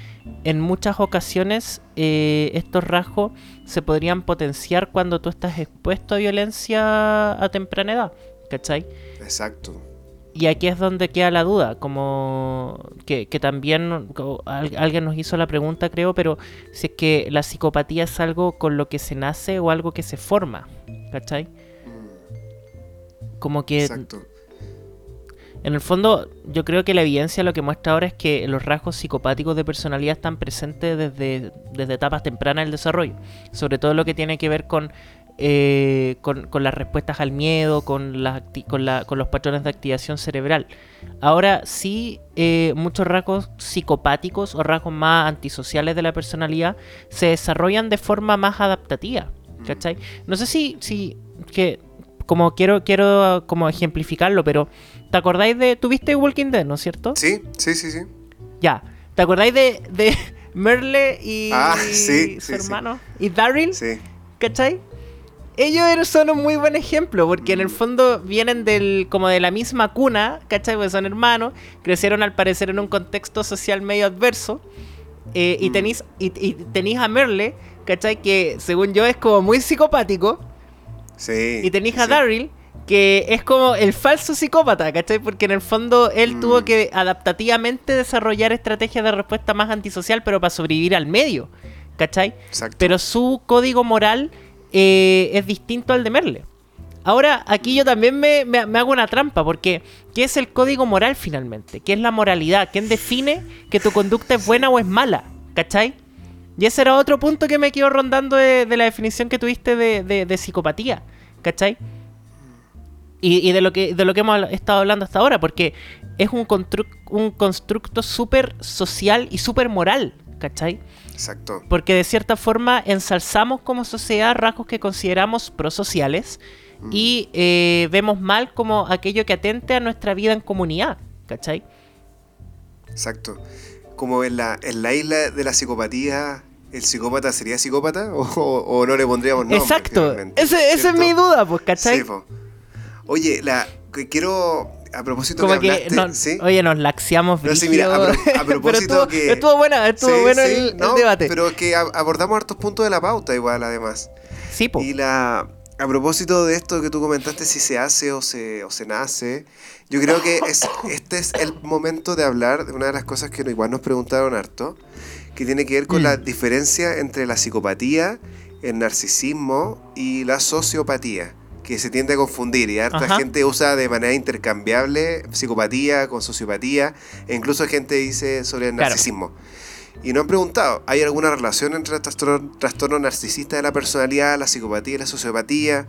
en muchas ocasiones eh, estos rasgos se podrían potenciar cuando tú estás expuesto a violencia a temprana edad, ¿cachai? Exacto. Y aquí es donde queda la duda, como que, que también alguien nos hizo la pregunta, creo, pero si es que la psicopatía es algo con lo que se nace o algo que se forma, ¿cachai? Como que Exacto. En el fondo, yo creo que la evidencia lo que muestra ahora es que los rasgos psicopáticos de personalidad están presentes desde, desde etapas tempranas del desarrollo. Sobre todo lo que tiene que ver con, eh, con, con las respuestas al miedo, con, las con, la- con los patrones de activación cerebral. Ahora sí, eh, muchos rasgos psicopáticos o rasgos más antisociales de la personalidad se desarrollan de forma más adaptativa. ¿Cachai? No sé si, si que como quiero, quiero como ejemplificarlo, pero ¿te acordáis de. ¿Tuviste Walking Dead, no es cierto? Sí, sí, sí, sí. Ya. ¿Te acordáis de, de (laughs) Merle y Ah, sí, su sí, sí. hermano? ¿Y Daryl? Sí. ¿Cachai? Ellos son un muy buen ejemplo, porque en el Mm. fondo vienen del como de la misma cuna, ¿cachai? Porque son hermanos, crecieron al parecer en un contexto social medio adverso, eh, y Mm. tenéis y, y tenéis a Merle, ¿cachai? Que según yo es como muy psicopático, Sí. y tenéis a sí. Daryl, que es como el falso psicópata, ¿cachai? Porque en el fondo él Mm. tuvo que adaptativamente desarrollar estrategias de respuesta más antisocial, pero para sobrevivir al medio, ¿cachai? Exacto. Pero su código moral eh, es distinto al de Merle. Ahora, aquí yo también me, me- me hago una trampa, porque ¿qué es el código moral finalmente? ¿Qué es la moralidad? ¿Quién define que tu conducta es buena o es mala? ¿Cachai? Y ese era otro punto que me quedo rondando de, de la definición que tuviste de, de- de psicopatía. ¿Cachai? Y, y de lo que de lo que hemos estado hablando hasta ahora, porque es un, constru- un constructo súper social y súper moral, ¿cachai? Exacto. Porque de cierta forma ensalzamos como sociedad rasgos que consideramos prosociales y eh, vemos mal como aquello que atente a nuestra vida en comunidad, ¿cachai? Exacto. Como en la, en la isla de la psicopatía ¿El psicópata sería psicópata o, (laughs) o- o no le pondríamos nombre? Exacto. esa es mi duda, pues, ¿cachai? Sí, po. Oye, la, que quiero, a propósito Como que hablaste, no- ¿sí? oye, nos laxiamos No, sí, mira, a pro- a (laughs) Pero propósito estuvo, que- estuvo buena, estuvo Sí, bueno el, el no, debate. Pero es que ab- abordamos hartos puntos de la pauta igual, además. sí, po. Y la a propósito de esto que tú comentaste, si se hace o se, o se nace, yo creo que es, (laughs) este es el momento de hablar de una de las cosas que igual nos preguntaron harto, que tiene que ver con Mm. la diferencia entre la psicopatía, el narcisismo y la sociopatía, que se tiende a confundir y harta Ajá. gente usa de manera intercambiable psicopatía con sociopatía, e incluso gente dice sobre el Claro. narcisismo. Y no han preguntado, ¿hay alguna relación entre el trastorno, trastorno narcisista de la personalidad, la psicopatía y la sociopatía?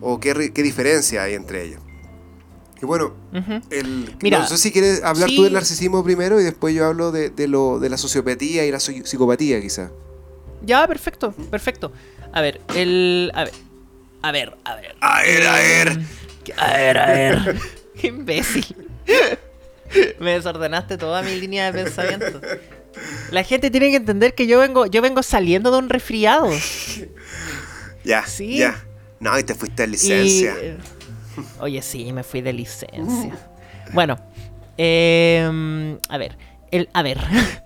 ¿O qué, qué diferencia hay entre ellos? Y bueno, el, Mira, no sé si quieres hablar sí. tú del narcisismo primero y después yo hablo de, de lo, de la sociopatía y la so- psicopatía quizá. Ya, perfecto, perfecto. A ver, el. A ver. A ver, a ver. A ver, a ver. A ver, a ver. (laughs) Qué imbécil. Me desordenaste toda mi línea de pensamiento. La gente tiene que entender que yo vengo, yo vengo saliendo de un resfriado. (laughs) Ya, Sí. ya. No, y te fuiste a licencia. eh, oye, sí, me fui de licencia. Bueno, em, a ver, el, a ver. (laughs)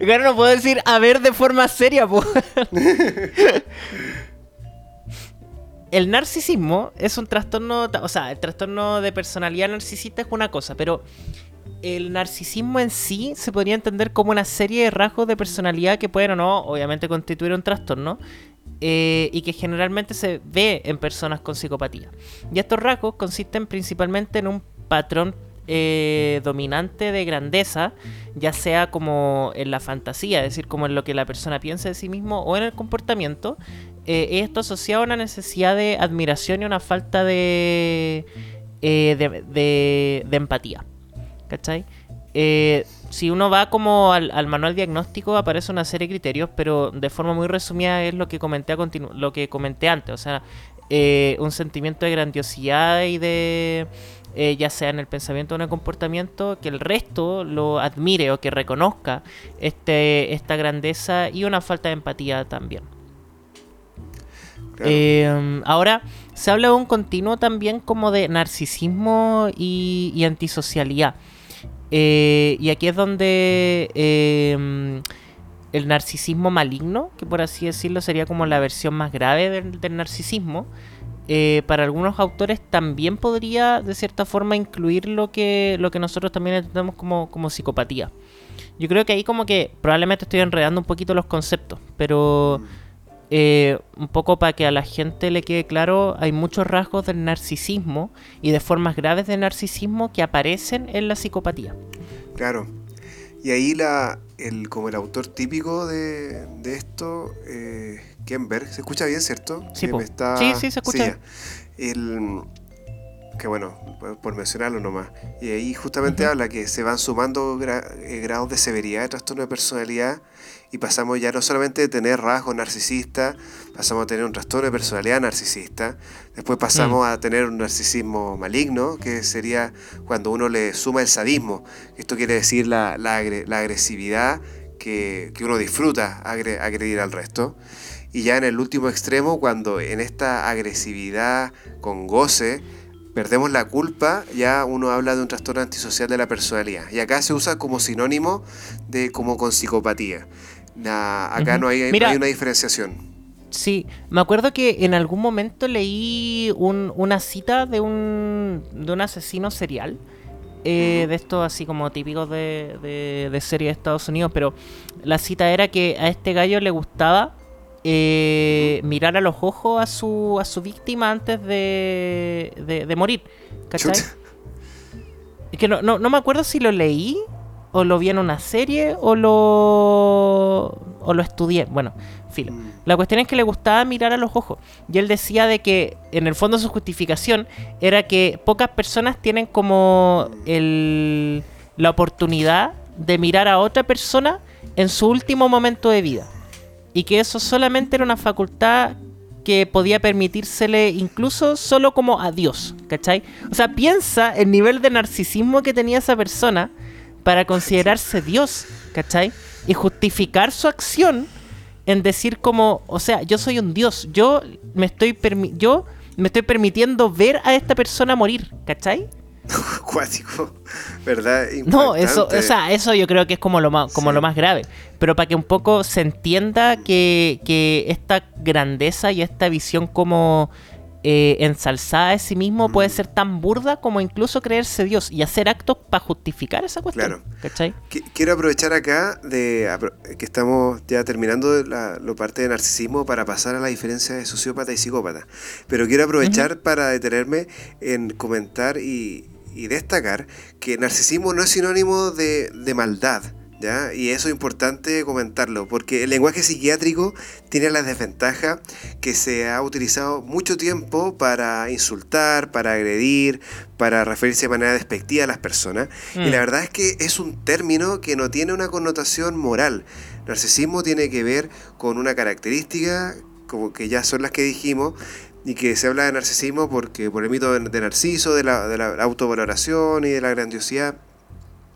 Ahora no puedo decir a ver de forma seria, po. (laughs) El narcisismo es un trastorno, o sea, el trastorno de personalidad narcisista es una cosa, pero el narcisismo en sí se podría entender como una serie de rasgos de personalidad que pueden o no, obviamente, constituir un trastorno eh, y que generalmente se ve en personas con psicopatía. Y estos rasgos consisten principalmente en un patrón eh, dominante de grandeza, ya sea como en la fantasía, es decir, como en lo que la persona piensa de sí mismo o en el comportamiento. Eh, esto asociado a una necesidad de admiración y una falta de, eh, de, de- de empatía. ¿Cachai? Si uno va como al, al manual diagnóstico aparece una serie de criterios, pero de forma muy resumida es lo que comenté a continu- lo que comenté antes, o sea, eh, un sentimiento de grandiosidad y de eh, ya sea en el pensamiento o en el comportamiento, que el resto lo admire o que reconozca este, esta grandeza y una falta de empatía también. Claro. Eh, ahora, se habla de un continuo también como de narcisismo y, y antisocialidad. Eh, y aquí es donde eh, el narcisismo maligno, que por así decirlo sería como la versión más grave del, narcisismo, eh, para algunos autores también podría de cierta forma incluir lo que, lo que nosotros también entendemos como, como psicopatía. Yo creo que ahí como que probablemente estoy enredando un poquito los conceptos, pero eh, un poco para que a la gente le quede claro, hay muchos rasgos del narcisismo y de formas graves de narcisismo que aparecen en la psicopatía. Claro. Y ahí la, el, como el autor típico de, de esto, eh, Kemberg, ¿se escucha bien, cierto? Sí, está- Sí, sí, se escucha. ya. El, que bueno, por- mencionarlo nomás. Y ahí justamente habla que se van sumando gra- eh, grados de severidad de trastorno de personalidad y pasamos ya no solamente de tener rasgos narcisistas, pasamos a tener un trastorno de personalidad narcisista, después pasamos Mm. a tener un narcisismo maligno, que sería cuando uno le suma el sadismo. Esto quiere decir la, la la agresividad que, que uno disfruta agre- agredir al resto. Y ya en el último extremo, cuando en esta agresividad con goce perdemos la culpa, ya uno habla de un trastorno antisocial de la personalidad. Y acá se usa como sinónimo de como con psicopatía. Na- acá no, hay, no Mira- hay una diferenciación. Sí, me acuerdo que en algún momento leí un- una cita de un, de un asesino serial. eh. De estos así como típicos de, de, de serie de Estados Unidos, pero la cita era que a este gallo le gustaba eh, mirar a los ojos a su, a su víctima antes de, de, de morir. ¿Cachai? Chuta. Es que no, no, no me acuerdo si lo leí o lo vi en una serie o lo, o lo estudié. Bueno, filo. Mm. La cuestión es que le gustaba mirar a los ojos. Y él decía de que, en el fondo, su justificación era que pocas personas tienen como el, la oportunidad de mirar a otra persona en su último momento de vida. Y que eso solamente era una facultad que podía permitírsele incluso solo como a Dios, ¿cachai? O sea, piensa el nivel de narcisismo que tenía esa persona para considerarse Dios, ¿cachai? y justificar su acción en decir como, o sea, yo soy un dios, yo me estoy permi yo me estoy permitiendo ver a esta persona morir, ¿cachai? (laughs) Cuático, ¿verdad? No, eso, o sea, eso yo creo que es como lo más, como Sí. lo más grave. Pero para que un poco se entienda que, que esta grandeza y esta visión como eh, ensalzada de sí mismo Mm. puede ser tan burda como incluso creerse Dios y hacer actos para justificar esa cuestión. Claro. Quiero aprovechar acá de apro- que estamos ya terminando la, lo parte de narcisismo para pasar a la diferencia de sociópata y psicópata. Pero quiero aprovechar para detenerme en comentar y, y destacar que narcisismo no es sinónimo de, de maldad. ¿Ya? Y eso es importante comentarlo, porque el lenguaje psiquiátrico tiene la desventaja que se ha utilizado mucho tiempo para insultar, para agredir, para referirse de manera despectiva a las personas. Y Mm. la verdad es que es un término que no tiene una connotación moral. Narcisismo tiene que ver con una característica, como que ya son las que dijimos, y que se habla de narcisismo porque por el mito de, de Narciso, de la, de la autovaloración y de la grandiosidad.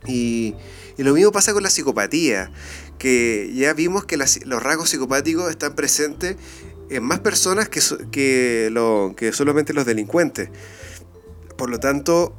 Y, y lo mismo pasa con la psicopatía, que ya vimos que los rasgos psicopáticos están presentes en más personas que, que, solamente los delincuentes. Por lo tanto,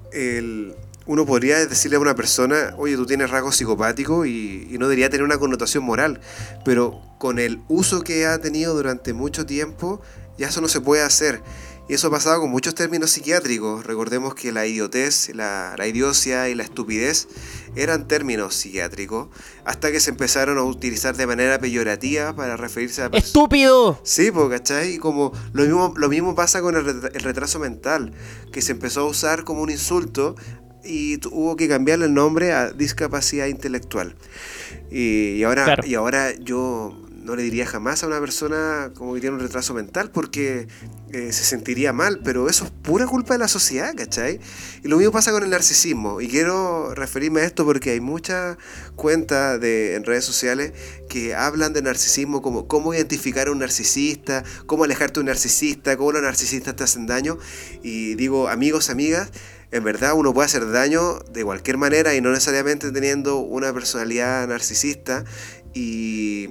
uno podría decirle a una persona, oye, tú tienes rasgos psicopáticos y, y no debería tener una connotación moral, pero con el uso que ha tenido durante mucho tiempo, ya eso no se puede hacer. Y eso ha pasado con muchos términos psiquiátricos. Recordemos que la idiotez, la, la idiocia y la estupidez eran términos psiquiátricos hasta que se empezaron a utilizar de manera peyorativa para referirse a. ¡Estúpido! Sí, pues, ¿cachai? Y como lo mismo, lo mismo pasa con el, retra- el retraso mental, que se empezó a usar como un insulto y hubo que cambiarle el nombre a discapacidad intelectual. Y, y ahora, Claro. y ahora yo no le diría jamás a una persona como que tiene un retraso mental porque eh, se sentiría mal, pero eso es pura culpa de la sociedad, ¿cachai? Y lo mismo pasa con el narcisismo. Y quiero referirme a esto porque hay muchas cuentas en redes sociales que hablan de narcisismo como cómo identificar a un narcisista, cómo alejarte de un narcisista, cómo los narcisistas te hacen daño. Y digo, amigos, amigas, en verdad uno puede hacer daño de cualquier manera y no necesariamente teniendo una personalidad narcisista y,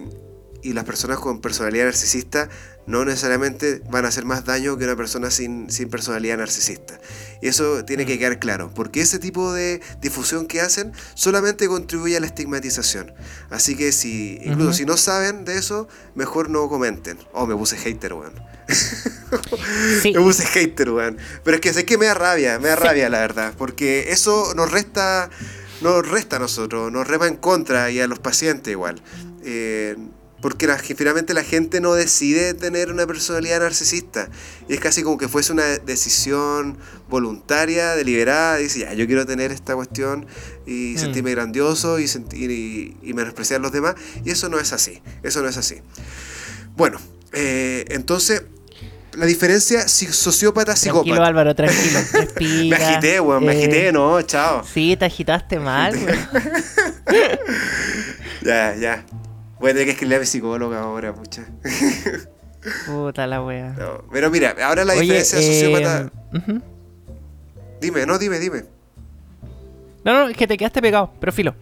y las personas con personalidad narcisista no necesariamente van a hacer más daño que una persona sin, sin personalidad narcisista. Y eso tiene que quedar claro, porque ese tipo de difusión que hacen solamente contribuye a la estigmatización. Así que si, incluso Ujú. si no saben de eso, mejor no comenten. Oh, me puse hater, weón. Sí. (laughs) Me puse hater, weón. Pero es que sé que me da rabia, me da Sí. rabia, la verdad. Porque eso nos resta, nos resta a nosotros, nos rema en contra y a los pacientes igual. Eh, porque la- finalmente la gente no decide tener una personalidad narcisista. Y es casi como que fuese una decisión voluntaria, deliberada. Dice, ya, yo quiero tener esta cuestión y Mm. sentirme grandioso y, sentir, y, y menospreciar a los demás. Y eso no es así. Eso no es así. Bueno, eh, entonces, la diferencia si- Tranquilo, sociópata-psicópata. Álvaro, tranquilo. (laughs) Respira. Me agité, weón, me eh, agité, no, chao. Sí, te agitaste mal, weón. (laughs) Ya, ya. Voy a tener que escribirle a mi psicóloga ahora, pucha. (laughs) Puta la wea. No, Pero mira, ahora la Oye, diferencia de sociópata. eh, ujú. Dime, no, dime, dime. No, no, es que te quedaste pegado, pero filo.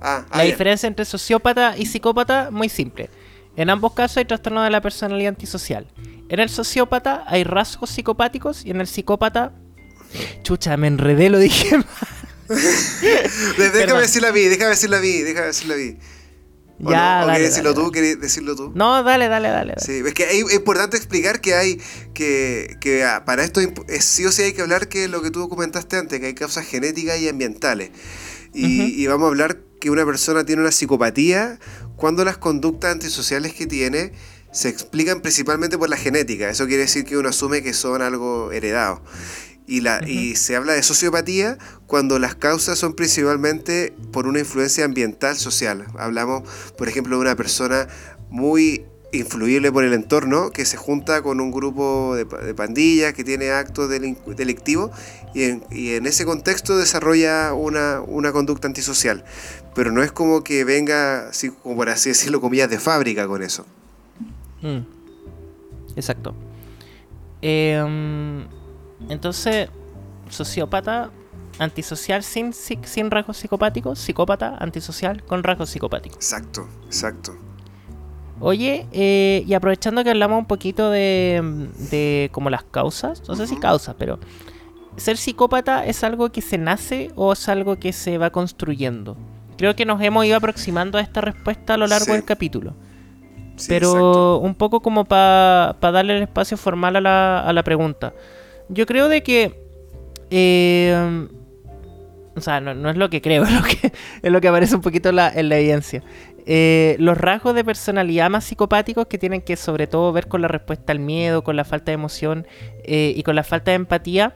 Ah, ah, La diferencia entre sociópata y psicópata, muy simple. En ambos casos hay trastorno de la personalidad antisocial. En el sociópata hay rasgos psicopáticos y en el psicópata. Chucha, me enredé, lo dije (laughs) mal. (laughs) Déjame decirla a mí, déjame decirla a mí, déjame decirla a mí. ¿O Ya, no? ¿O dale, decirlo dale, tú? ¿Querés decirlo tú? No, dale, dale, dale. dale. Sí, es que es importante explicar que hay que, que ah, para esto es- sí o sí hay que hablar que lo que tú comentaste antes, que hay causas genéticas y ambientales. Y, y vamos a hablar que una persona tiene una psicopatía cuando las conductas antisociales que tiene se explican principalmente por la genética. Eso quiere decir que uno asume que son algo heredado. Y, la, y se habla de sociopatía cuando las causas son principalmente por una influencia ambiental social. Hablamos, por ejemplo, de una persona muy influible por el entorno que se junta con un grupo de, pa- de pandillas que tiene actos delictivos y en, y en ese contexto desarrolla una, una conducta antisocial. Pero no es como que venga, así, como por así decirlo, comillas de fábrica con eso. Mm. Exacto. Em, entonces, sociópata antisocial sin, sin rasgos psicopáticos, psicópata, antisocial con rasgos psicopáticos. Exacto, exacto. Oye, eh, y aprovechando que hablamos un poquito de, de como las causas, no sé si causas, pero ¿ser psicópata es algo que se nace o es algo que se va construyendo? Creo que nos hemos ido aproximando a esta respuesta a lo largo del capítulo. pero un poco como para darle el espacio formal a la, a la pregunta. Yo creo de que... Eh, o sea, no, es lo que creo, (laughs) es lo que, es aparece un poquito la, en la evidencia. Eh, los rasgos de personalidad más psicopáticos que tienen que sobre todo ver con la respuesta al miedo, con la falta de emoción eh, y con la falta de empatía,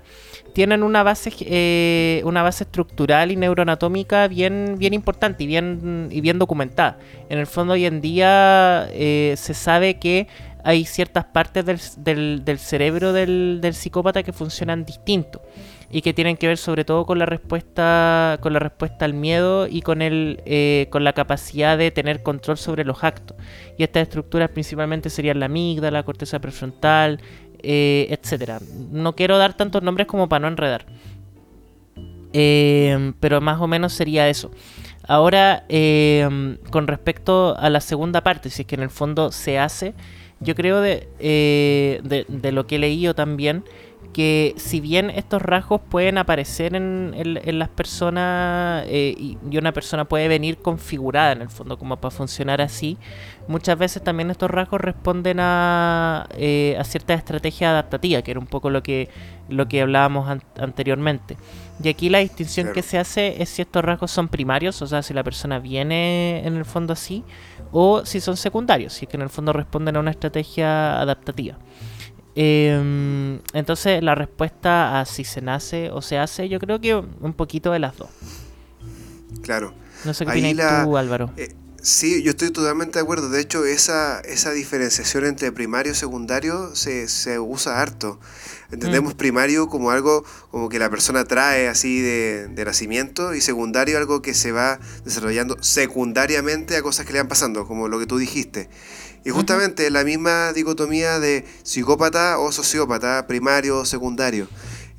tienen una base, eh, una base estructural y neuroanatómica bien, bien importante y bien, y bien documentada. En el fondo hoy en día se sabe que hay ciertas partes del, cerebro del, psicópata que funcionan distinto y que tienen que ver sobre todo con la respuesta con la respuesta al miedo y con el eh, con la capacidad de tener control sobre los actos. Y estas estructuras principalmente serían la amígdala la corteza prefrontal eh, etcétera. No quiero dar tantos nombres como para no enredar. Eh, pero más o menos sería eso. Ahora con respecto a la segunda parte si es que en el fondo se hace yo creo de, de, de lo que he leído también que si bien estos rasgos pueden aparecer en, las personas eh, y, una persona puede venir configurada en el fondo como para funcionar así, muchas veces también estos rasgos responden a, eh, a ciertas estrategias adaptativas, que era un poco lo que, lo que hablábamos anteriormente. Y aquí la distinción que se hace es si estos rasgos son primarios, o sea, si la persona viene en el fondo así, o si son secundarios, si es que en el fondo responden a una estrategia adaptativa. Em, entonces la respuesta a si se nace o se hace, yo creo que un poquito de las dos. Claro. No sé qué opinas tú, Álvaro. Eh, sí, yo estoy totalmente de acuerdo. De hecho, esa, esa diferenciación entre primario y secundario se, se usa harto. Entendemos mm. primario como algo como que la persona trae así de, de, nacimiento y secundario algo que se va desarrollando secundariamente a cosas que le van pasando, como lo que tú dijiste. Y justamente la misma dicotomía de psicópata o sociópata, primario o secundario.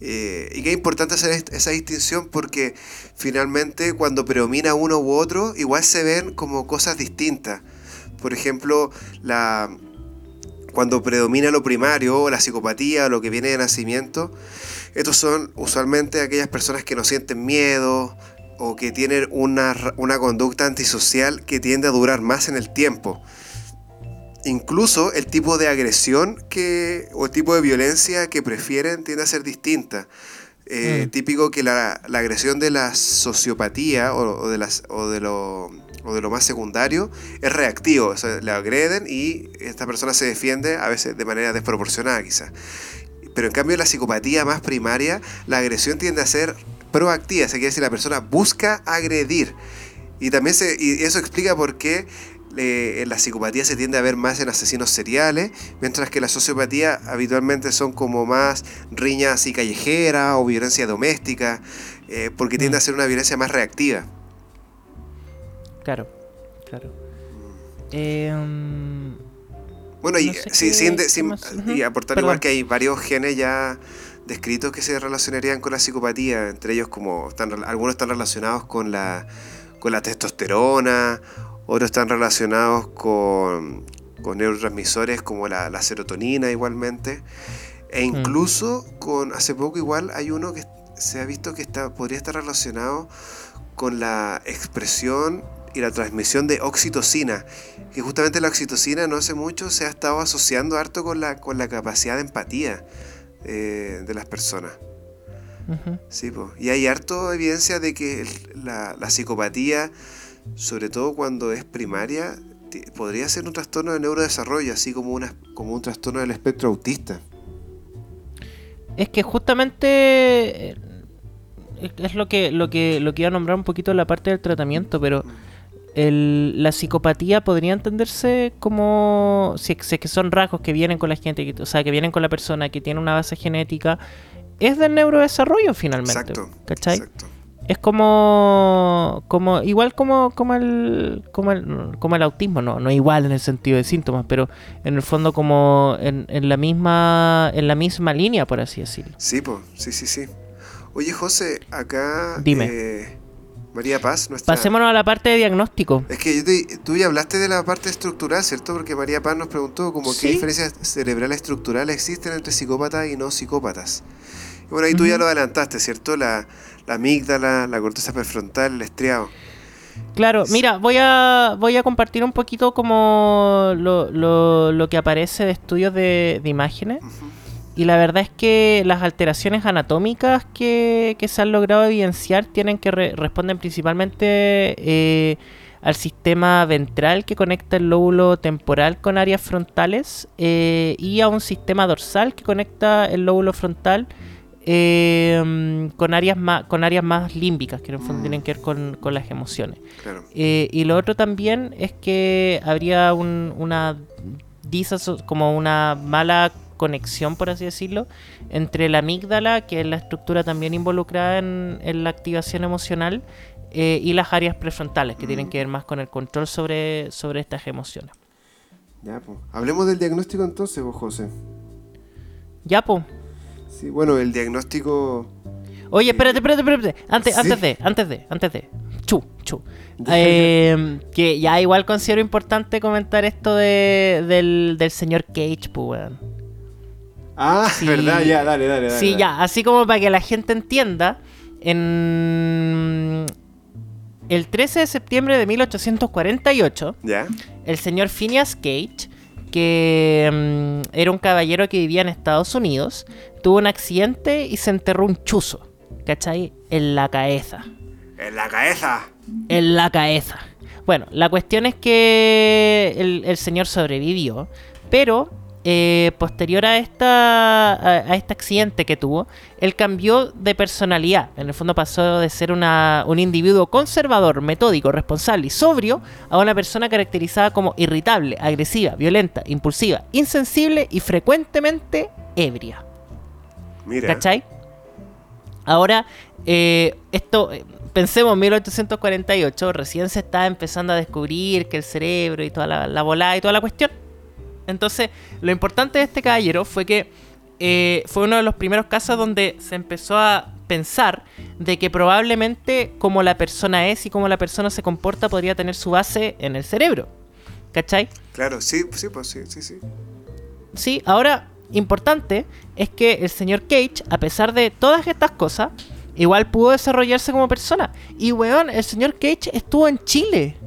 Eh, y qué importante hacer esa distinción porque finalmente cuando predomina uno u otro, igual se ven como cosas distintas. Por ejemplo, la, cuando predomina lo primario, la psicopatía, lo que viene de nacimiento, estos son usualmente aquellas personas que no sienten miedo o que tienen una, una conducta antisocial que tiende a durar más en el tiempo incluso el tipo de agresión que, o el tipo de violencia que prefieren tiende a ser distinta. Eh, mm. Típico que la, agresión de la sociopatía o, de las, o, de lo, o de lo más secundario es reactivo. O sea, le agreden y esta persona se defiende a veces de manera desproporcionada quizás. Pero en cambio la psicopatía más primaria, la agresión tiende a ser proactiva. O sea, quiere decir la persona busca agredir. Y también se, y eso explica por qué la psicopatía se tiende a ver más en asesinos seriales, mientras que la sociopatía habitualmente son como más riñas y callejera o violencia doméstica, eh, porque tiende a ser una violencia más reactiva. Claro, claro. Em, bueno, y, y aportar igual que hay varios genes ya descritos que se relacionarían con la psicopatía, entre ellos como están, algunos están relacionados con la, con la testosterona otros están relacionados con, neurotransmisores como la, serotonina igualmente. E mm. incluso con, hace poco igual hay uno que se ha visto que está, podría estar relacionado con la expresión y la transmisión de oxitocina. Que justamente la oxitocina no hace mucho se ha estado asociando harto con la, con la capacidad de empatía eh, de las personas. y hay harto evidencia de que la, la psicopatía sobre todo cuando es primaria, podría ser un trastorno de neurodesarrollo, así como, una, como un trastorno del espectro autista. Es que justamente eh, es lo que, lo que, lo que iba a nombrar un poquito la parte del tratamiento, pero la psicopatía podría entenderse como si, es que son rasgos que vienen con la gente, o sea, que vienen con la persona, que tiene una base genética, es del neurodesarrollo finalmente. Exacto. ¿Cachai? Exacto es como, como igual como, como, el, como, el, como el autismo, no, no igual en el sentido de síntomas, pero en el fondo como en, en la misma en la misma línea, por así decirlo. Sí, pues, sí, sí, sí. Oye, José, acá. Dime. eh, María Paz, nuestra. Pasémonos a la parte de diagnóstico. Es que yo te- tú ya hablaste de la parte estructural, ¿cierto? Porque María Paz nos preguntó como Sí. qué diferencias cerebrales estructurales existen entre psicópatas y no psicópatas. Y bueno, ahí tú ya lo adelantaste, ¿cierto? La, la amígdala, la corteza prefrontal, el estriado. Claro, mira, voy a, voy a compartir un poquito como lo, lo- lo que aparece de estudios de, de imágenes. Y la verdad es que las alteraciones anatómicas que, que se han logrado evidenciar tienen que re- responden principalmente eh, al sistema ventral que conecta el lóbulo temporal con áreas frontales eh, y a un sistema dorsal que conecta el lóbulo frontal eh, con áreas más con áreas más límbicas que en el fondo Mm. tienen que ver con, con las emociones. Claro. Eh, y lo otro también es que habría un- una como una mala conexión, por así decirlo, entre la amígdala, que es la estructura también involucrada en, en la activación emocional, eh, y las áreas prefrontales, que tienen que ver más con el control sobre, sobre estas emociones. Ya, pues. Hablemos del diagnóstico entonces, vos, José. Ya, po. Sí, bueno, el diagnóstico. Oye, espérate, espérate, espérate. Antes, Sí. antes de, antes de, antes de. Chu, chu. (laughs) Eh, que ya igual considero importante comentar esto de, del, del señor Cage, pues, weón. Ah, Sí. verdad, ya, dale, dale, dale. Sí, dale. ya, así como para que la gente entienda, en el 13 de septiembre de 1848, Ya. el señor Phineas Cage, que mm, era un caballero que vivía en Estados Unidos, tuvo un accidente y se enterró un chuzo, ¿cachai? En la cabeza. En la cabeza. En la cabeza. Bueno, la cuestión es que el, el señor sobrevivió, pero eh, posterior a, esta, a, a este accidente que tuvo, él cambió de personalidad. En el fondo pasó de ser una- un individuo conservador, metódico, responsable y sobrio a una persona caracterizada como irritable, agresiva, violenta, impulsiva, insensible y frecuentemente ebria. Mira. ¿Cachai? Ahora, eh, esto, eh, pensemos en 1848, recién se estaba empezando a descubrir que el cerebro y toda la, la volada y toda la cuestión. Entonces, lo importante de este caballero fue que eh, fue uno de los primeros casos donde se empezó a pensar de que probablemente como la persona es y como la persona se comporta podría tener su base en el cerebro. ¿Cachai? Claro, sí, sí, pues sí, sí, sí. Sí, ahora, importante es que el señor Cage, a pesar de todas estas cosas, igual pudo desarrollarse como persona. Y weón, el señor Cage estuvo en Chile.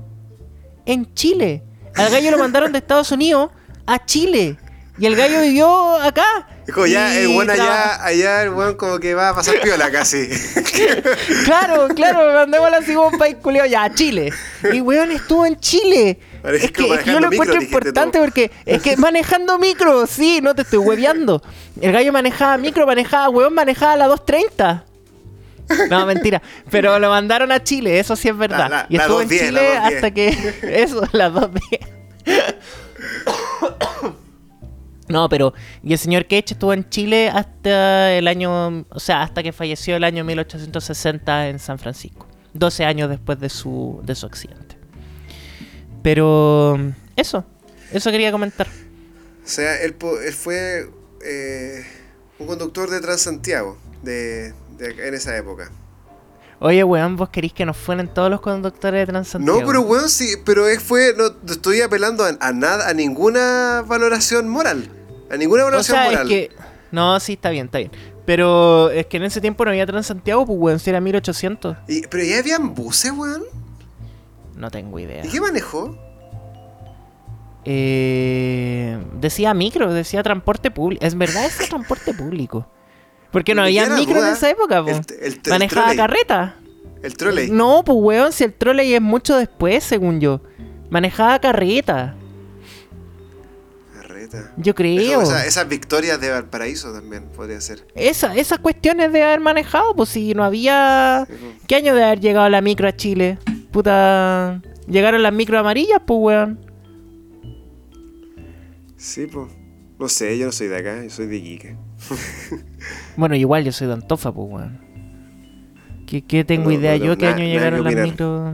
En Chile. Al gallo lo mandaron de (laughs) Estados Unidos a Chile. Y el gallo vivió acá. Como ya, el buen traba- allá, allá, el buen como que va a pasar piola casi. (laughs) Claro, claro, mandémoslo así como un país culiao ya a Chile. Y weón estuvo en Chile. Parece Es que, es que yo lo micro, encuentro importante porque es que manejando micro, sí, no te estoy hueveando. El gallo manejaba micro, manejaba, weón, manejaba la 230. No, mentira. Pero lo mandaron a Chile, eso sí es verdad. La- la- y estuvo en 210, la Chile 210. hasta que. (laughs) Eso, las 210. (coughs) No, pero. Y el señor Cage estuvo en Chile hasta el año. O sea, hasta que falleció el año 1860 en San Francisco. 12 años después de su, de su accidente. Pero. Eso. Eso quería comentar. O sea, él, él fue eh, un conductor de Transantiago de- en esa época. Oye, weón, vos querís que nos fueren todos los conductores de Transantiago. No, pero weón, sí, pero él fue, no, estoy apelando a, a nada, a ninguna valoración moral. A ninguna O valoración sea, es moral. que. No, sí, está bien, está bien. Pero es que en ese tiempo no había Transantiago, pues weón, si era 1800. Y- pero ya habían buses, weón. No tengo idea. ¿Y qué manejó? Eh, decía micro, decía transporte público. Es verdad, es transporte público. Porque no había micro en esa época, po. El- el- el Manejaba carreta. El trolley. No, pues weón, si el trolley es mucho después, según yo. Manejaba carreta. Carreta. Yo creo. como esa- esas victorias de Valparaíso también podría ser. Esa, esas cuestiones de haber manejado, pues si no había. Po. ¿Qué año de haber llegado la micro a Chile? Puta. Llegaron las micro amarillas, pues weón. Sí, pues. No sé, yo no soy de acá, yo soy de Iquique. (laughs) Bueno, igual yo soy de Antofa, pues weón. ¿Qué, qué tengo No, idea no, yo qué nada- año llegaron las micro?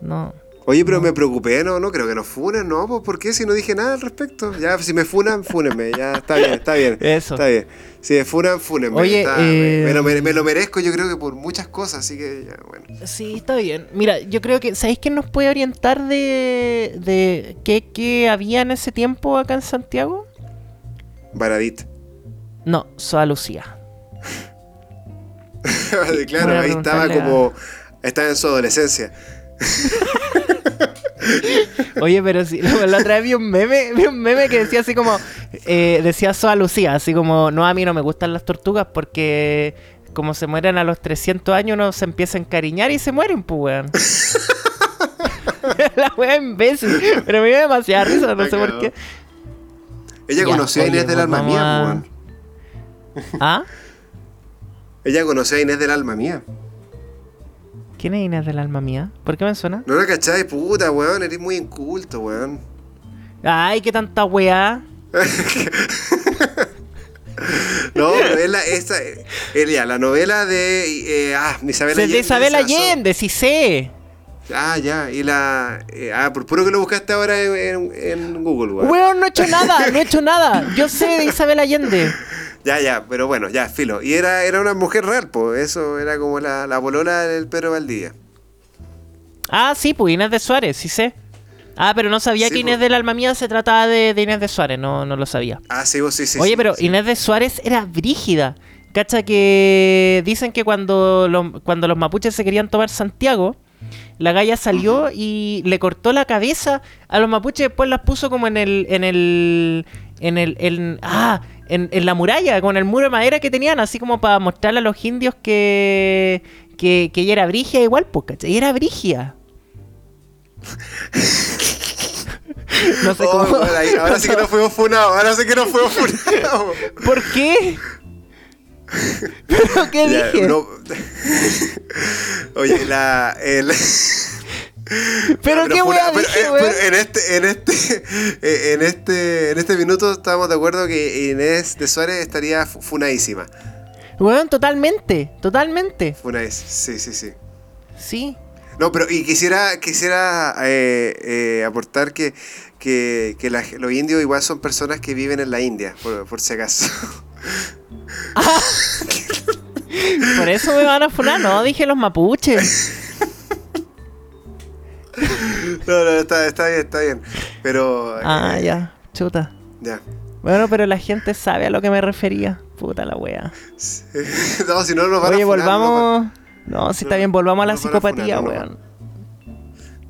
No. Oye, pero me preocupé, no, no creo que nos funen, no, pues ¿por qué? Si no dije nada al respecto. Ya, si me funan, fúnenme, ya está bien, está bien. (laughs) Eso. Está bien. Si me funan, fúnenme. Oye, está- me- eh, me, me lo merezco, yo creo que por muchas cosas, así que ya, bueno. Sí, está bien. Mira, yo creo que, ¿sabéis quién nos puede orientar de, de qué, qué había en ese tiempo acá en Santiago? Baradit. No, Soa Lucía. (laughs) claro, ahí estaba como. Estaba en su adolescencia. (laughs) Oye, pero sí, la, la otra vez vi un meme, vi un meme que decía así como, eh, decía Soa Lucía, así como, no, a mí no me gustan las tortugas porque como se mueren a los 300 años uno se empieza a encariñar y se mueren, pues, weón. (laughs) la wea imbécil, pero me dio demasiada risa, no Me sé por qué. Ella Ya, conoció a Inés del alma mía, a- weón. ¿Ah? Ella conoció a Inés del alma mía. ¿Quién es Inés del alma mía? ¿Por qué me suena? No la cachai, puta, weón. Eres muy inculto, weón. Ay, qué tanta weá. (laughs) No, pero es la, esta, es ya, la novela de eh, ah, Isabel Allende. de Isabel Allende, sí sé. Ah, ya, y la. eh, ah, por puro que lo buscaste ahora en, en- en Google, weón. Weón, no he hecho nada, no he hecho nada. Yo sé de Isabel Allende. Ya, ya, pero bueno, ya, filo. Y era, era una mujer real, pues. Eso era como la, la bolola del Pedro Valdivia. Ah, sí, pues Inés de Suárez, sí sé. Ah, pero no sabía Sí, que Inés pues. del alma mía se trataba de, de Inés de Suárez, no, no lo sabía. Ah, sí, vos sí, sí. Oye, sí, pero sí. Inés de Suárez era brígida. Cacha que dicen que cuando los, cuando los mapuches se querían tomar Santiago, la galla salió y le cortó la cabeza a los mapuches, después las puso como en el, en el, en el, en, ah, en, en la muralla, con el muro de madera que tenían, así como para mostrarle a los indios que, que, que ella era brigia igual, pues. Y era brigia. (laughs) no sé Oh, cómo. ahora sí que no fuimos funados, ahora sí que no fuimos funados. ¿Por qué? ¿Pero qué Ya, dije? no- (laughs) Oye, la. el- ¿Pero qué funa- wea pero, dije, eh, weón? pero en este, en este, (laughs) eh, en este, en este minuto estamos de acuerdo que Inés de Suárez estaría fu- funadísima. Weón, totalmente, totalmente. Funadísima, sí, sí, sí. Sí. No, pero y quisiera, quisiera eh, eh, aportar que, que, que la- los indios igual son personas que viven en la India, por, por si acaso. (laughs) (laughs) Por eso me van a funar, no, dije los mapuches. No, no, está, está bien, está bien. Pero. Ah, eh, ya, chuta. Ya. Bueno, pero la gente sabe a lo que me refería. Puta la wea. (laughs) no, si no nos van Oye, a funar, no volvamos. No, si está bien, volvamos a la a funar, psicopatía, nos weón.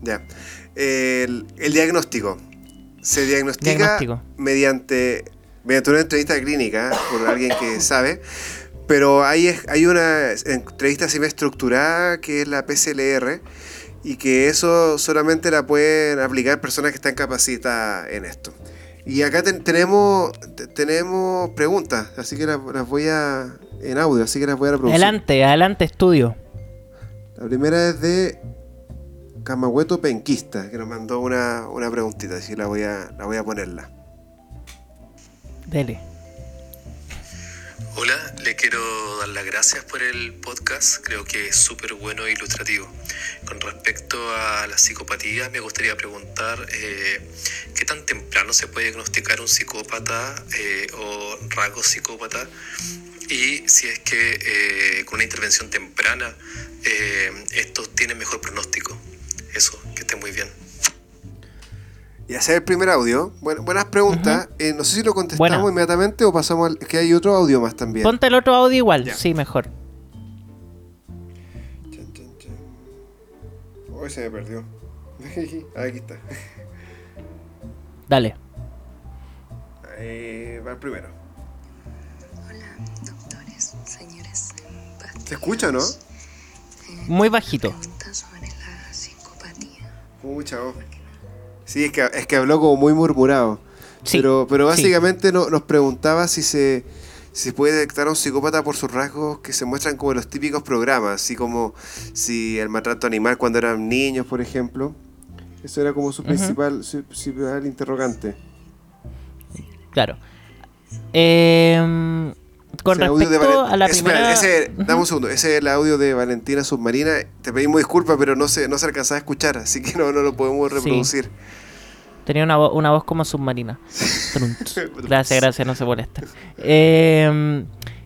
Ya. El, el diagnóstico. Se diagnostica Diagnóstico. mediante mediante una entrevista clínica por alguien que (laughs) sabe, pero hay, hay una entrevista semi estructurada que es la PCLR y que eso solamente la pueden aplicar personas que están capacitadas en esto. Y acá ten- tenemos te- tenemos preguntas, así que las, las voy a en audio, así que las voy a reproducir. Adelante, adelante, estudio. La primera es de Camahueto Penquista, que nos mandó una, una preguntita, así que la voy a, la voy a ponerla. Dele. Hola, le quiero dar las gracias por el podcast, creo que es súper bueno e ilustrativo. Con respecto a la psicopatía, me gustaría preguntar eh, qué tan temprano se puede diagnosticar un psicópata eh, o rasgo psicópata y si es que eh, con una intervención temprana eh, estos tienen mejor pronóstico. Eso, que esté muy bien. Y hacer el primer audio. Bueno, buenas preguntas. Eh, no sé si lo contestamos inmediatamente o pasamos al. Es que hay otro audio más también. Ponte el otro audio igual, Ya. sí, mejor. Chan, chan, chan. Uy, se me perdió. (laughs) Aquí está. Dale. Eh, va el primero. Hola, doctores, señores. ¿Se escucha, no? Muy bajito. Pregunta sobre la psicopatía. Pucha, oh. Sí, es que, es que habló como muy murmurado. Sí, pero, pero sí. básicamente no- nos preguntaba si se, si se puede detectar a un psicópata por sus rasgos que se muestran como en los típicos programas, así como si el maltrato animal cuando eran niños, por ejemplo. Eso era como su principal, su principal interrogante. Claro. Em, con respecto a la Espera, primera... ese, dame un segundo, ese es el audio de Valentina Submarina. Te pedimos disculpas, pero no se, no se alcanzaba a escuchar, así que no, no lo podemos reproducir. Tenía una, vo- una voz como submarina. (laughs) Gracias, gracias, no se molesta. Eh,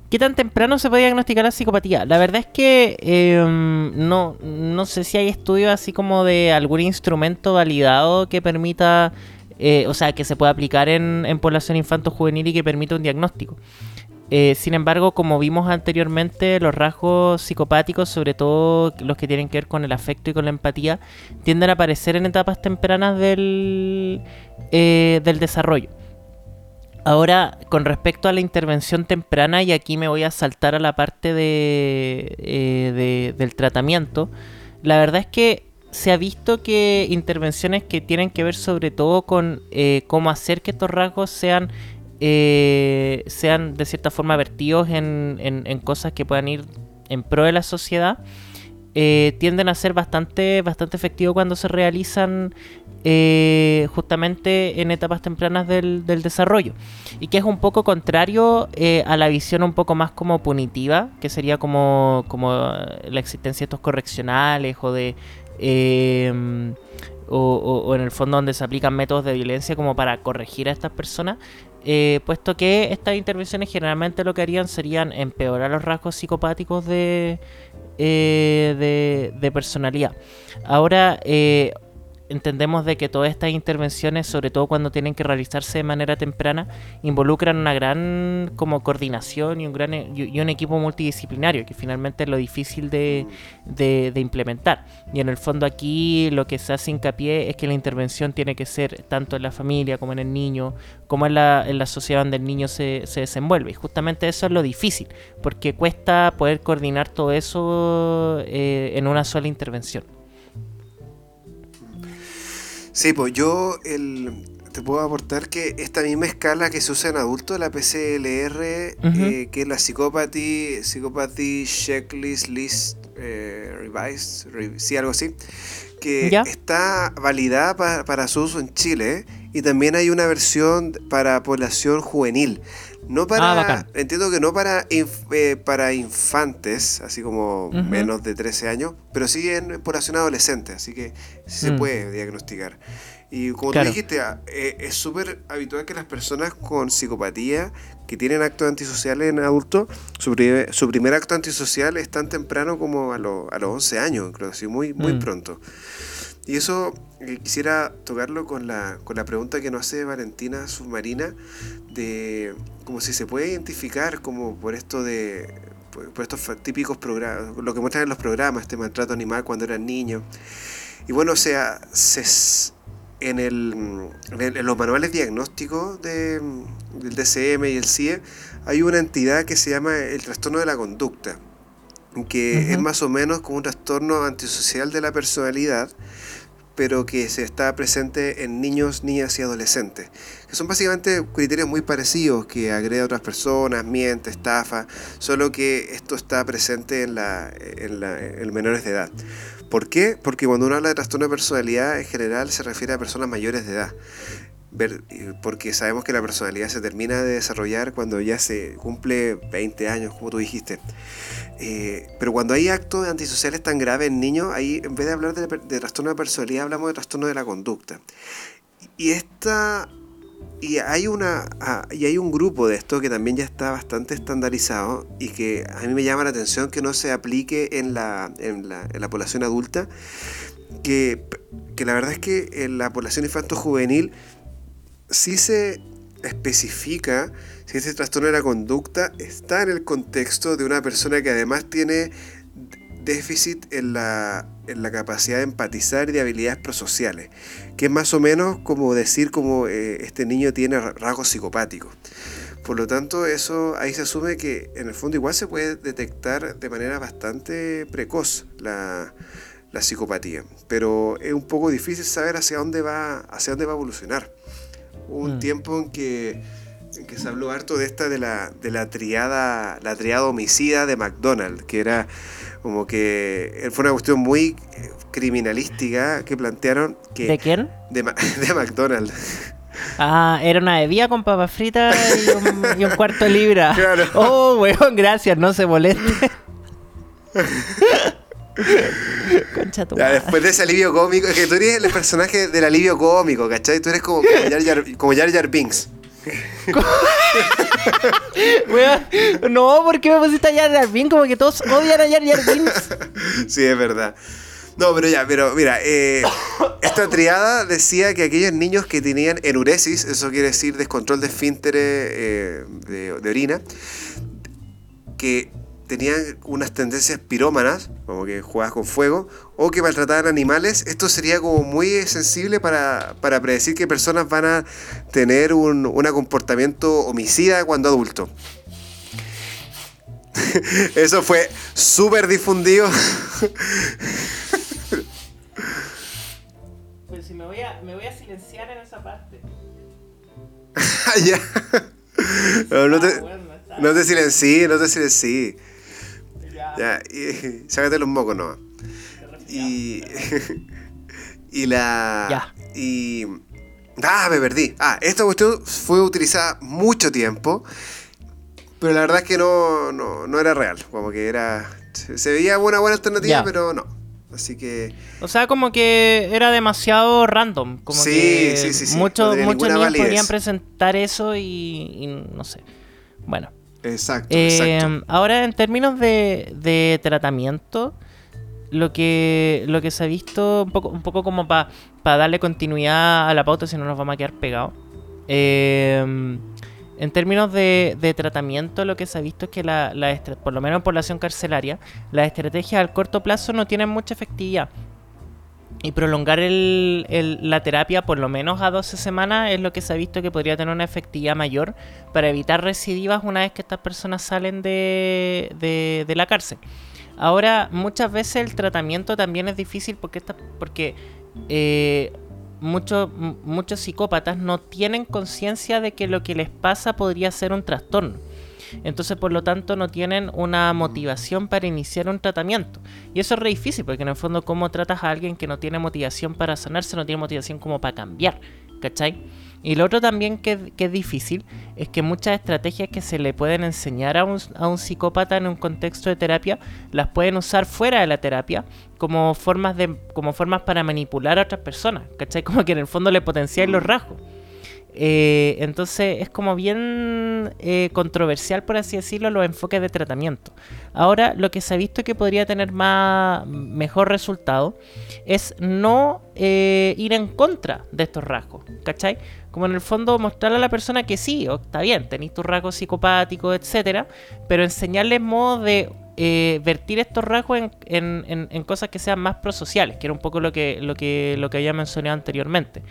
¿Qué tan temprano se puede diagnosticar la psicopatía? La verdad es que eh, no, no sé si hay estudios así como de algún instrumento validado que permita, eh, o sea, que se pueda aplicar en, en población infanto-juvenil y que permita un diagnóstico. Eh, sin embargo, como vimos anteriormente, los rasgos psicopáticos, sobre todo los que tienen que ver con el afecto y con la empatía, tienden a aparecer en etapas tempranas del, eh, del desarrollo. Ahora, con respecto a la intervención temprana, y aquí me voy a saltar a la parte de, eh, de- del tratamiento, la verdad es que se ha visto que intervenciones que tienen que ver sobre todo con eh, cómo hacer que estos rasgos sean, eh, sean de cierta forma vertidos en, cosas que puedan ir en pro de la sociedad, eh, tienden a ser bastante, bastante efectivos cuando se realizan eh, justamente en etapas tempranas del, desarrollo. Y que es un poco contrario a la visión un poco más como punitiva, que sería como, la existencia de estos correccionales o de... o- o en el fondo donde se aplican métodos de violencia como para corregir a estas personas, eh, puesto que estas intervenciones generalmente lo que harían serían empeorar los rasgos psicopáticos de, eh, de, de personalidad. Ahora, eh, entendemos de que todas estas intervenciones, sobre todo cuando tienen que realizarse de manera temprana, involucran una gran como coordinación y un gran y un equipo multidisciplinario, que finalmente es lo difícil de, de- de implementar. Y en el fondo aquí lo que se hace hincapié es que la intervención tiene que ser tanto en la familia como en el niño, como en la, en la sociedad donde el niño se, se desenvuelve. Y justamente eso es lo difícil, porque cuesta poder coordinar todo eso eh, en una sola intervención. Sí, pues yo el, te puedo aportar que esta misma escala que se usa en adultos, la PCLR, eh, que es la Psychopathy, Psychopathy Checklist List eh, Revised, re- sí, algo así, que Ya. está validada pa- para su uso en Chile y también hay una versión para población juvenil. No para, Ah, entiendo que no para, inf- eh, para infantes, así como menos de 13 años, pero sí en población adolescente, así que sí se Mm. puede diagnosticar. Y como Claro. tú dijiste, ah, eh, es súper habitual que las personas con psicopatía que tienen actos antisociales en adultos, su, pri- su primer acto antisocial es tan temprano como a, lo- a los 11 años, creo así, muy, muy Mm. pronto. Y eso eh, quisiera tocarlo con la, con la pregunta que nos hace Valentina Submarina, de como si se puede identificar como por esto de por, por estos típicos programas, lo que muestran en los programas, este maltrato animal cuando eran niños. Y bueno, o sea, se en, el, en, el- en los manuales diagnósticos de, del DCM y el CIE hay una entidad que se llama el trastorno de la conducta, que Ujú. es más o menos como un trastorno antisocial de la personalidad, pero que se está presente en niños, niñas y adolescentes, que son básicamente criterios muy parecidos, que agrede a otras personas, miente, estafa, solo que esto está presente en, la, en, la, en menores de edad. ¿Por qué? Porque cuando uno habla de trastorno de personalidad, en general se refiere a personas mayores de edad. Ver- porque sabemos que la personalidad se termina de desarrollar cuando ya se cumple 20 años, como tú dijiste. Eh, pero cuando hay actos antisociales tan graves en niños, ahí en vez de hablar de, de trastorno de personalidad, hablamos de trastorno de la conducta. Y esta. Y hay una. ah, y hay un grupo de esto que también ya está bastante estandarizado y que a mí me llama la atención que no se aplique en la, en la, en la población adulta. Que, que la verdad es que en la población infanto-juvenil sí se especifica si ese trastorno de la conducta está en el contexto de una persona que además tiene déficit en la, en la capacidad de empatizar y de habilidades prosociales, que es más o menos como decir como eh, este niño tiene ra- rasgos psicopáticos. Por lo tanto, eso ahí se asume que en el fondo igual se puede detectar de manera bastante precoz la, la psicopatía, pero es un poco difícil saber hacia dónde va, hacia dónde va a evolucionar. Hubo un Mm. tiempo en que, en que se habló harto de esta de la, de la triada, la triada homicida de McDonald's, que era como que fue una cuestión muy eh, criminalística que plantearon que ¿De quién? de, (laughs) de McDonald's. Ah, era una bebida con papas fritas y un, y un cuarto de libra. (laughs) Claro. Oh, weón, gracias, no se moleste. (laughs) (laughs) Concha tu Ya, después de ese alivio cómico, es que tú eres el personaje del alivio cómico, ¿cachai? Tú eres como, como, (laughs) Jar, Jar, como Jar Jar Binks. (laughs) Weón, no, ¿por qué me pusiste a Jar Jar Binks? Como que todos odian a Jar Jar Binks. Sí, es verdad. No, pero ya, pero mira, eh, esta triada decía que aquellos niños que tenían enuresis, eso quiere decir descontrol de esfínteres eh, de, de orina, que tenían unas tendencias pirómanas, como que jugadas con fuego, o que maltrataban animales, esto sería como muy sensible para, para predecir que personas van a tener un, un comportamiento homicida cuando adulto. (laughs) Eso fue súper difundido. (laughs) Pero si me voy a, me voy a silenciar en esa parte. (laughs) Ah, ya. No, no te, no te silencí, no te silencí. Ya, y, (laughs) sácate los mocos nomás. Y. (laughs) Y la. Ya. Y. Ah, me perdí. Ah, esta cuestión fue utilizada mucho tiempo. Pero la verdad es que no, no, no era real. Como que era. Se, veía una buena alternativa, Ya. pero no. Así que. O sea, como que era demasiado random. Como Sí, que sí, sí, sí, Muchos, no muchos niños validez. podrían presentar eso y, y no sé. Bueno. Exacto, Eh, exacto. ahora, en términos de, de tratamiento, lo que, lo que se ha visto, un poco, un poco como para darle continuidad a la pauta, si no nos vamos a quedar pegados. Eh, en términos de, de tratamiento, lo que se ha visto es que, la, la por lo menos en población carcelaria, las estrategias al corto plazo no tienen mucha efectividad. Y prolongar el- el- la terapia por lo menos a 12 semanas es lo que se ha visto que podría tener una efectividad mayor para evitar recidivas una vez que estas personas salen de, la cárcel. Ahora, muchas veces el tratamiento también es difícil porque, esta- porque eh, muchos psicópatas no tienen conciencia de que lo que les pasa podría ser un trastorno. Entonces, por lo tanto, no tienen una motivación para iniciar un tratamiento. Y eso es re difícil, porque en el fondo, ¿cómo tratas a alguien que no tiene motivación para sanarse, no tiene motivación como para cambiar? ¿Cachai? Y lo otro también que, es difícil es que muchas estrategias que se le pueden enseñar a un, a un psicópata en un contexto de terapia las pueden usar fuera de la terapia como formas, de, como formas para manipular a otras personas. ¿Cachai? Como que en el fondo le potencian los rasgos. Eh, entonces es como bien eh, controversial, por así decirlo, los enfoques de tratamiento. Ahora, lo que se ha visto que podría tener más mejor resultado es no eh, ir en contra de estos rasgos, ¿cachai? Como en el fondo mostrarle a la persona que sí, está bien, tenéis tus rasgos psicopáticos, etcétera, pero enseñarles modos de vertir estos rasgos en, en- en- en cosas que sean más prosociales, que era un poco lo que, lo que, lo que había mencionado anteriormente.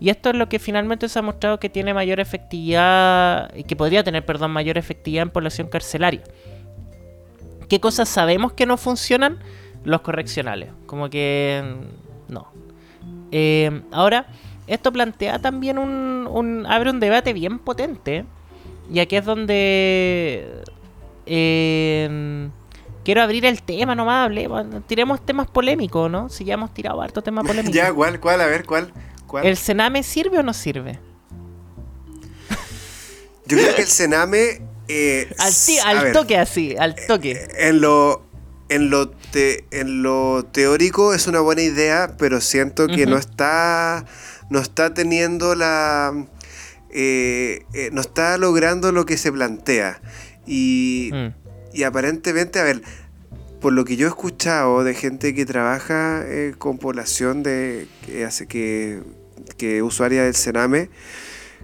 Y esto es lo que finalmente se ha mostrado que tiene mayor efectividad, que podría tener, perdón, mayor efectividad en población carcelaria. ¿Qué cosas sabemos que no funcionan? Los correccionales. Como que mm, no. Eh, ahora, esto plantea también un, un- abre un debate bien potente. Y aquí es donde eh, quiero abrir el tema nomás. hablemos, tiremos temas polémicos, ¿no? Si ya hemos tirado harto tema (laughs) polémico. Ya, ¿cuál? ¿Cuál? A ver, ¿cuál? ¿Cuál? ¿El Sename sirve o no sirve? Yo creo que el Sename. eh, (laughs) Al, ver, toque así, al toque. En lo, en lo, te- en lo teórico es una buena idea, pero siento que no está. No está teniendo la. eh, eh, no está logrando lo que se plantea. Y, Mm. y aparentemente, a ver, por lo que yo he escuchado de gente que trabaja eh, con población de que hace que, que usuaria del Sename,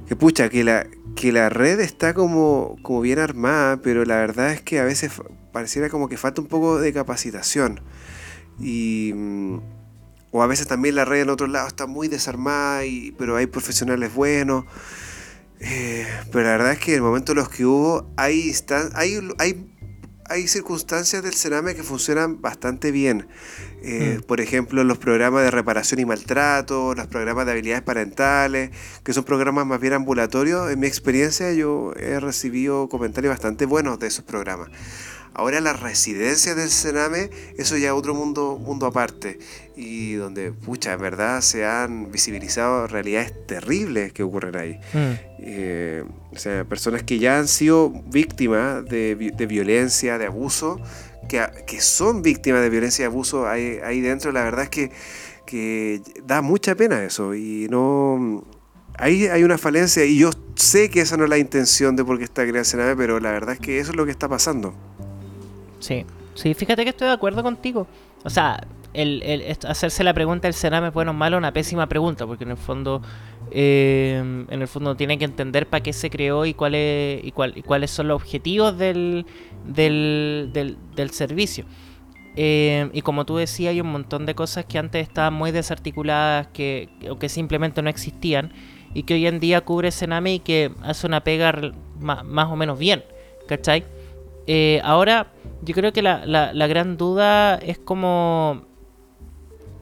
que pucha, que la, que la red está como, como bien armada, pero la verdad es que a veces pareciera como que falta un poco de capacitación. Y, mm, o a veces también la red en otro lado está muy desarmada, y, pero hay profesionales buenos. Eh, pero la verdad es que en el momento en los que hubo, hay, instan- hay, hay, hay circunstancias del Sename que funcionan bastante bien. Eh, Mm. Por ejemplo, los programas de reparación y maltrato, los programas de habilidades parentales, que son programas más bien ambulatorios. En mi experiencia, yo he recibido comentarios bastante buenos de esos programas. Ahora las residencias del Sename, eso ya es otro mundo, mundo aparte. Y donde, pucha, en verdad se han visibilizado realidades terribles que ocurren ahí. Mm. Eh, o sea, personas que ya han sido víctimas de, vi- de violencia, de abuso, que, que son víctimas de violencia y abuso ahí, ahí dentro, la verdad es que, que da mucha pena eso. Y no. Ahí hay una falencia y yo sé que esa no es la intención de por qué está creada el Sename, pero la verdad es que eso es lo que está pasando. Sí, sí, fíjate que estoy de acuerdo contigo. O sea, el, el- hacerse la pregunta del Sename es bueno o malo, una pésima pregunta, porque en el fondo, eh, en el fondo tiene que entender para qué se creó y cuáles y, cuál, y cuáles son los objetivos del, del, del, del servicio. Eh, y como tú decías, hay un montón de cosas que antes estaban muy desarticuladas que, o que simplemente no existían y que hoy en día cubre Sename y que hace una pega ma- más o menos bien, ¿cachai? Eh, ahora, yo creo que la, la- la gran duda es como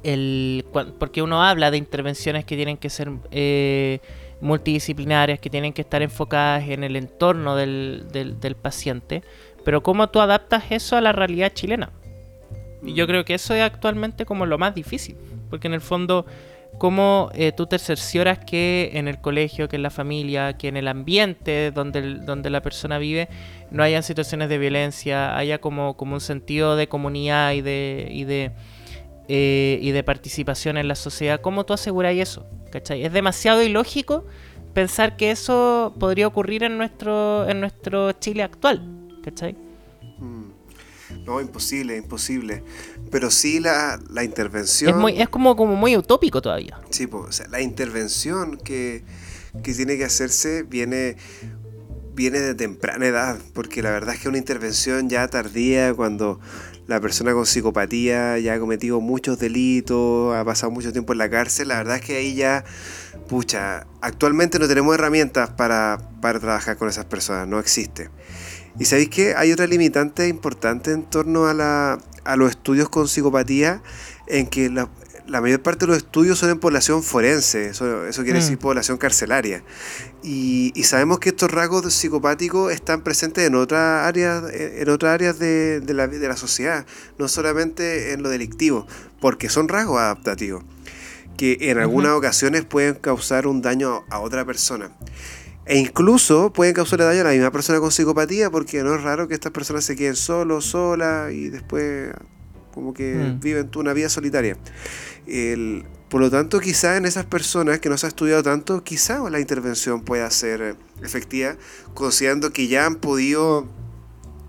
el porque uno habla de intervenciones que tienen que ser eh, multidisciplinarias, que tienen que estar enfocadas en el entorno del, del- del paciente, pero cómo tú adaptas eso a la realidad chilena. Y yo creo que eso es actualmente como lo más difícil, porque en el fondo, cómo eh, tú te cercioras que en el colegio, que en la familia, que en el ambiente donde, donde la persona vive, no hayan situaciones de violencia, haya como, como un sentido de comunidad y de, y de, eh, y de participación en la sociedad. ¿Cómo tú aseguras eso? ¿Cachai? Es demasiado ilógico pensar que eso podría ocurrir en nuestro, en nuestro Chile actual. ¿Cachai? No, imposible, imposible. Pero sí la, la intervención. Es, muy, es como, como muy utópico todavía. Sí, o sea, la intervención que, que tiene que hacerse viene, viene de temprana edad, porque la verdad es que una intervención ya tardía, cuando la persona con psicopatía ya ha cometido muchos delitos, ha pasado mucho tiempo en la cárcel, la verdad es que ahí ya, pucha, actualmente no tenemos herramientas para, para trabajar con esas personas, no existe. Y sabéis que hay otra limitante importante en torno a, la, a los estudios con psicopatía, en que la, la mayor parte de los estudios son en población forense, eso, eso quiere Mm. decir población carcelaria. Y, y sabemos que estos rasgos psicopáticos están presentes en otras áreas, en otras áreas de, de la, de la sociedad, no solamente en lo delictivo, porque son rasgos adaptativos, que en algunas ocasiones pueden causar un daño a otra persona. E incluso pueden causarle daño a la misma persona con psicopatía, porque no es raro que estas personas se queden solos, solas y después como que Mm. viven una vida solitaria. El- por lo tanto, quizá en esas personas que no se ha estudiado tanto, quizá la intervención pueda ser efectiva, considerando que ya han podido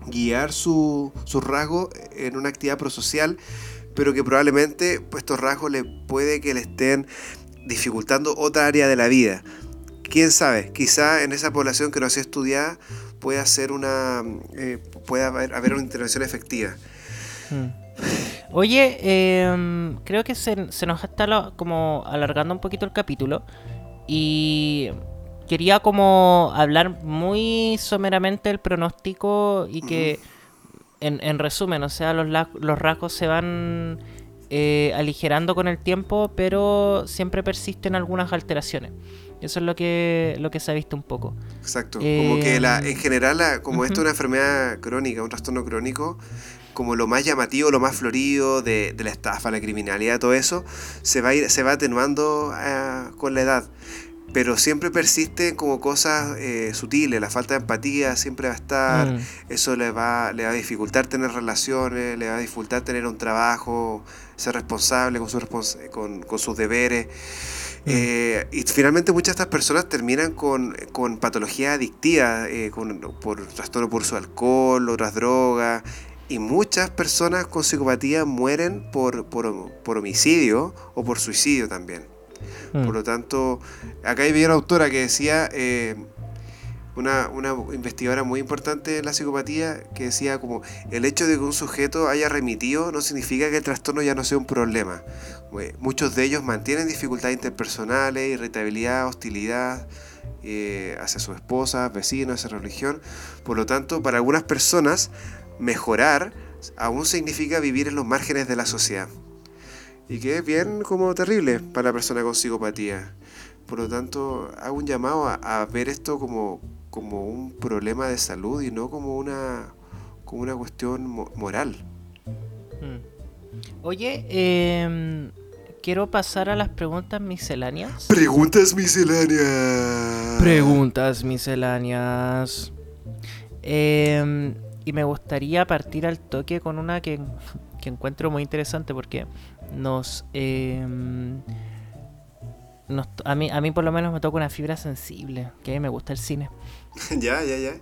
guiar su, sus rasgos en una actividad prosocial, pero que probablemente pues, estos rasgos le puede que le estén dificultando otra área de la vida. Quién sabe, quizá en esa población que no se ha estudiado pueda ser una eh, pueda haber, haber una intervención efectiva. Mm. Oye, em, creo que se, se nos está como alargando un poquito el capítulo y quería como hablar muy someramente del pronóstico y que en, en resumen, o sea, los, los rasgos se van eh, aligerando con el tiempo, pero siempre persisten algunas alteraciones. Eso es lo que, lo que se ha visto un poco. Exacto. Eh, como que la, en general, la- como esto es una enfermedad crónica, un trastorno crónico, como lo más llamativo, lo más florido de, de la estafa, la criminalidad, todo eso, se va, a ir, se va atenuando ah, con la edad. Pero siempre persisten como cosas eh, sutiles, la falta de empatía siempre va a estar, Mm. eso le va, le va a dificultar tener relaciones, le va a dificultar tener un trabajo, ser responsable con, sus respons- con, con sus deberes. Eh, y finalmente muchas de estas personas terminan con, con patologías adictivas, eh, con, por trastorno por su alcohol, otras drogas. Y muchas personas con psicopatía mueren por, por, por homicidio o por suicidio también. Mm. Por lo tanto, acá había una autora que decía, eh, una, una investigadora muy importante en la psicopatía, que decía como, el hecho de que un sujeto haya remitido no significa que el trastorno ya no sea un problema. Eh, Muchos de ellos mantienen dificultades interpersonales, irritabilidad, hostilidad eh, hacia su esposa, vecinos, hacia religión. Por lo tanto, para algunas personas, mejorar aún significa vivir en los márgenes de la sociedad. Y que es bien como terrible para la persona con psicopatía. Por lo tanto, hago un llamado a, ver esto como, como un problema de salud y no como una, como una cuestión moral. Mm. Oye, eh, quiero pasar a las preguntas misceláneas. Preguntas misceláneas. Preguntas misceláneas. Em, y me gustaría partir al toque con una que, encuentro muy interesante porque nos, em, a, mí, a mí por lo menos me toca una fibra sensible, que a mí me gusta el cine. (laughs) ya, ya, ya.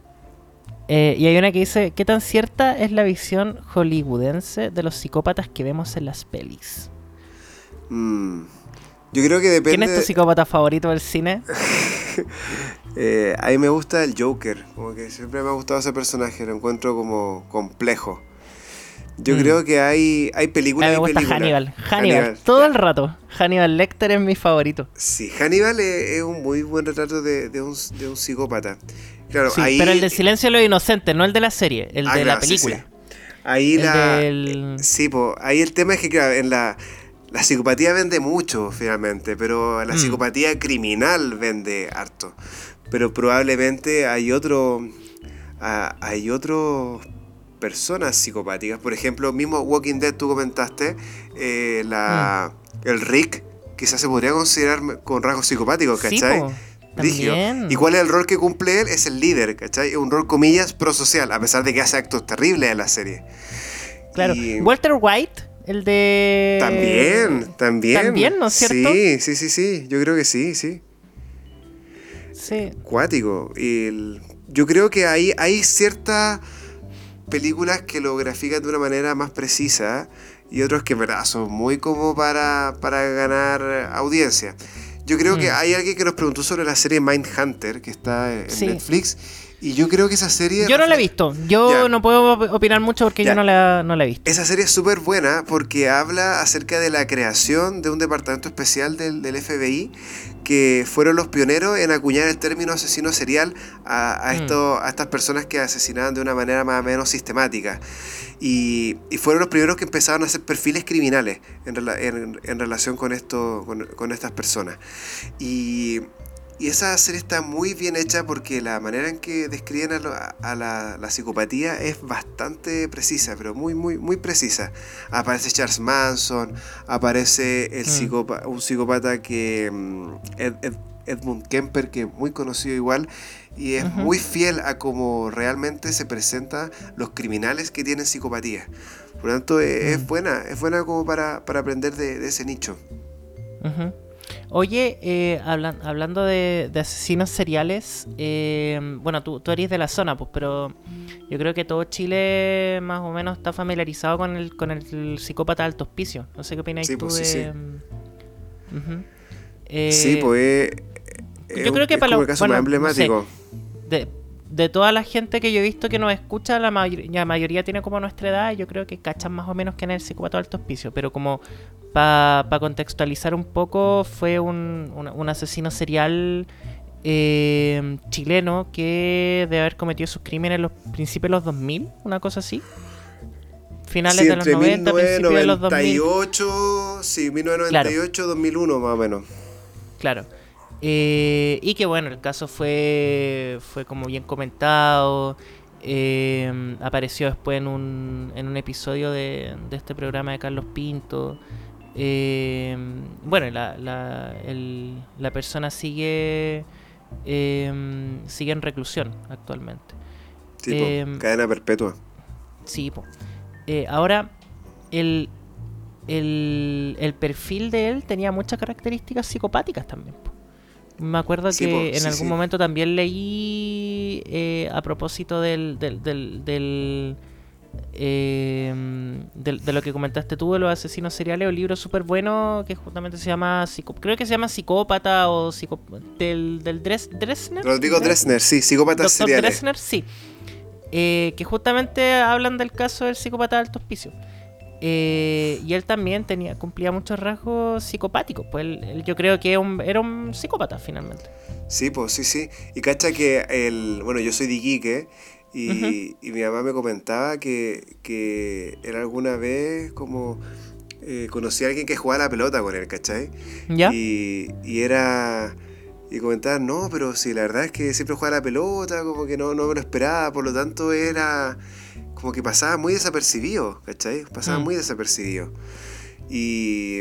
Eh, y hay una que dice, ¿qué tan cierta es la visión hollywoodense de los psicópatas que vemos en las pelis? Mm, yo creo que depende... ¿Quién es tu psicópata favorito del cine? (laughs) eh, a mí me gusta el Joker, como que siempre me ha gustado ese personaje, lo encuentro como complejo. Yo mm. creo que hay, hay películas. me gusta Hannibal. Hannibal. Todo el rato. Hannibal Lecter es mi favorito. Sí, Hannibal es, un muy buen retrato de, de, un, de un, psicópata. Claro, ahí... Pero el de Silencio de los Inocentes, no el de la serie, el ah, de la película. Ahí la. Sí, po, ahí el tema es que, claro, en la. La psicopatía vende mucho, finalmente, pero la mm. psicopatía criminal vende harto. Pero probablemente hay otro. hay otros personas psicopáticas. Por ejemplo, mismo Walking Dead, tú comentaste, eh, la, mm. El Rick quizás se podría considerar con rasgos psicopáticos, ¿cachai? ¿Y cuál es el rol que cumple él? Es el líder, ¿cachai? Es un rol, comillas, prosocial, a pesar de que hace actos terribles en la serie. Claro. Walter White, el de... También, también. También, ¿no es cierto? Sí, sí, sí, sí. Yo creo que sí, sí. Sí. Cuático. Y yo creo que hay, hay cierta películas que lo grafican de una manera más precisa y otros que verdad son muy como para, para ganar audiencia. Yo creo que mm. hay alguien que nos preguntó sobre la serie Mindhunter que está en Netflix y yo creo que esa serie... Yo no la he visto. Yo no puedo opinar mucho porque yo no la, no la, he visto. Esa serie es súper buena porque habla acerca de la creación de un departamento especial del, del FBI que fueron los pioneros en acuñar el término asesino serial a, a, mm. a estas personas que asesinaban de una manera más o menos sistemática. Y, y fueron los primeros que empezaron a hacer perfiles criminales en, en, en relación con, esto, con, con estas personas. Y y esa serie está muy bien hecha porque la manera en que describen a, la, psicopatía es bastante precisa, pero muy, muy, muy precisa. Aparece Charles Manson, aparece el mm. un psicópata que. Mm, Edmund Kemper, que es muy conocido igual, y es muy fiel a cómo realmente se presentan los criminales que tienen psicopatía. Por lo tanto, es, mm. buena, es buena como para, aprender de, ese nicho. Oye, eh, hablando de, asesinos seriales, eh, bueno, tú, tú, eres de la zona, pues, pero yo creo que todo Chile más o menos está familiarizado con el, con el psicópata de alto hospicio. No sé qué opináis tú pues, de... Sí, sí. pues yo creo que para los... caso más emblemático. De, de toda la gente que yo he visto que nos escucha, la, la mayoría tiene como nuestra edad, yo creo que cachan más o menos que en el psicópata de alto hospicio, pero como para contextualizar un poco, fue un, asesino serial eh, chileno que debe haber cometido sus crímenes en los principios de los 2000, una cosa así. Finales de los 90, principios de los 2000. Sí, 1998, 2001 más o menos. Claro. Eh, y que bueno, el caso fue, fue como bien comentado. Eh, apareció después en un, en un episodio de, de este programa de Carlos Pinto. Eh, bueno, la, la, el, la, persona sigue, eh, sigue en reclusión actualmente. Sí, eh, cadena perpetua. Sí, eh, ahora, el, el, el, perfil de él tenía muchas características psicopáticas también. Me acuerdo que en algún momento también leí eh, a propósito del, del, del eh, de, lo que comentaste tú de los asesinos seriales, un libro súper bueno que justamente se llama, creo que se llama Psicópata o del, del Dres, Dresner. Rodrigo Dresner, sí, Psicópatas seriales. Dresner, sí. Eh, que justamente hablan del caso del psicópata de alto hospicio. Eh, y él también tenía, cumplía muchos rasgos psicopáticos. Pues él, yo creo que era un psicópata finalmente. Sí, pues sí, sí. Y cacha que el. Bueno, yo soy de Iquique y, mi mamá me comentaba que, que él alguna vez como eh, conocí a alguien que jugaba la pelota con él, ¿cachai? ¿Ya? Y, y era... y comentaban, no, pero si la verdad es que siempre jugaba la pelota, como que no, no me lo esperaba, por lo tanto era como que pasaba muy desapercibido, ¿cachai? Pasaba Mm. muy desapercibido. Y,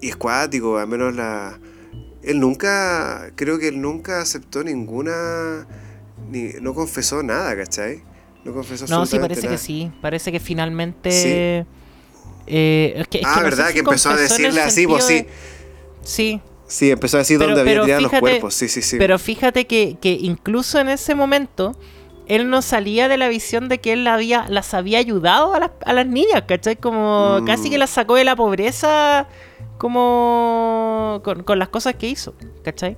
y es cuático, al menos la... Él nunca, creo que él nunca aceptó ninguna, ni, no confesó nada, ¿cachai? No confesó No, sí, parece que nada. sí. Parece que finalmente. Sí. eh, es que, es Ah, que no ¿verdad? si que empezó a decirle así, pues sí. sentido de- Sí, Sí, empezó a decir Pero- dónde había tirado los cuerpos, sí, sí, sí. Pero fíjate que, que incluso en ese momento, él no salía de la visión de que él había, las había ayudado a las, a las niñas, ¿cachai? Como Mm. casi que las sacó de la pobreza como con, con las cosas que hizo, ¿cachai?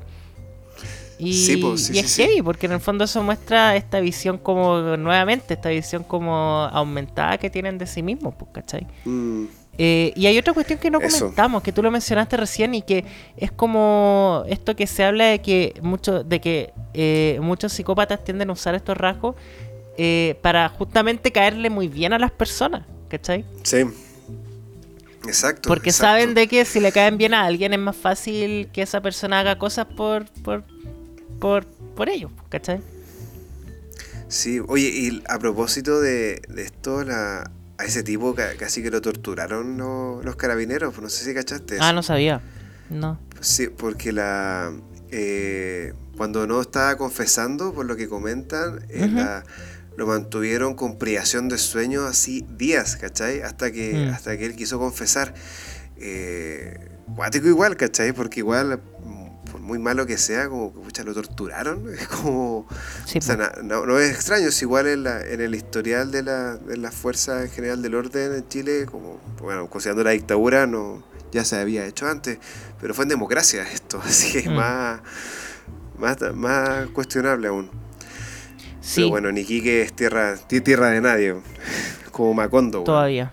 Y, Sí, po, sí, y es sí. heavy, porque en el fondo eso muestra esta visión como, nuevamente, esta visión como aumentada que tienen de sí mismos, pues, ¿cachai? Mm, Eh, y hay otra cuestión que no Eso. comentamos, que tú lo mencionaste recién y que es como esto que se habla de que mucho, de que eh, muchos psicópatas tienden a usar estos rasgos eh, para justamente caerle muy bien a las personas, ¿cachai? sí. Exacto. Porque exacto. saben de que si le caen bien a alguien es más fácil que esa persona haga cosas por por por, por ellos, ¿cachai? Sí, oye, y a propósito de, de esto, la, a ese tipo ca- casi que lo torturaron lo- los carabineros, pues no sé si cachaste. Ah, eso. no sabía. No. Sí, porque la eh, cuando no estaba confesando, por lo que comentan, eh, la- lo mantuvieron con privación de sueño así días, ¿cachai? Hasta que, Mm. hasta que él quiso confesar. Eh, cuático igual, ¿cachai? Porque igual, muy malo que sea, como que pucha, lo torturaron. (laughs) Es como... Sí, O sea, na- no, no es extraño, es igual en, la, en el historial de la, de la Fuerza en General del Orden en Chile, como, bueno, considerando la dictadura, no ya se había hecho antes, pero fue en democracia esto, (laughs) así que es Mm. más, más, más cuestionable aún. sí, Pero bueno, Niquique es tierra, ti- tierra de nadie, (laughs) como Macondo. weón.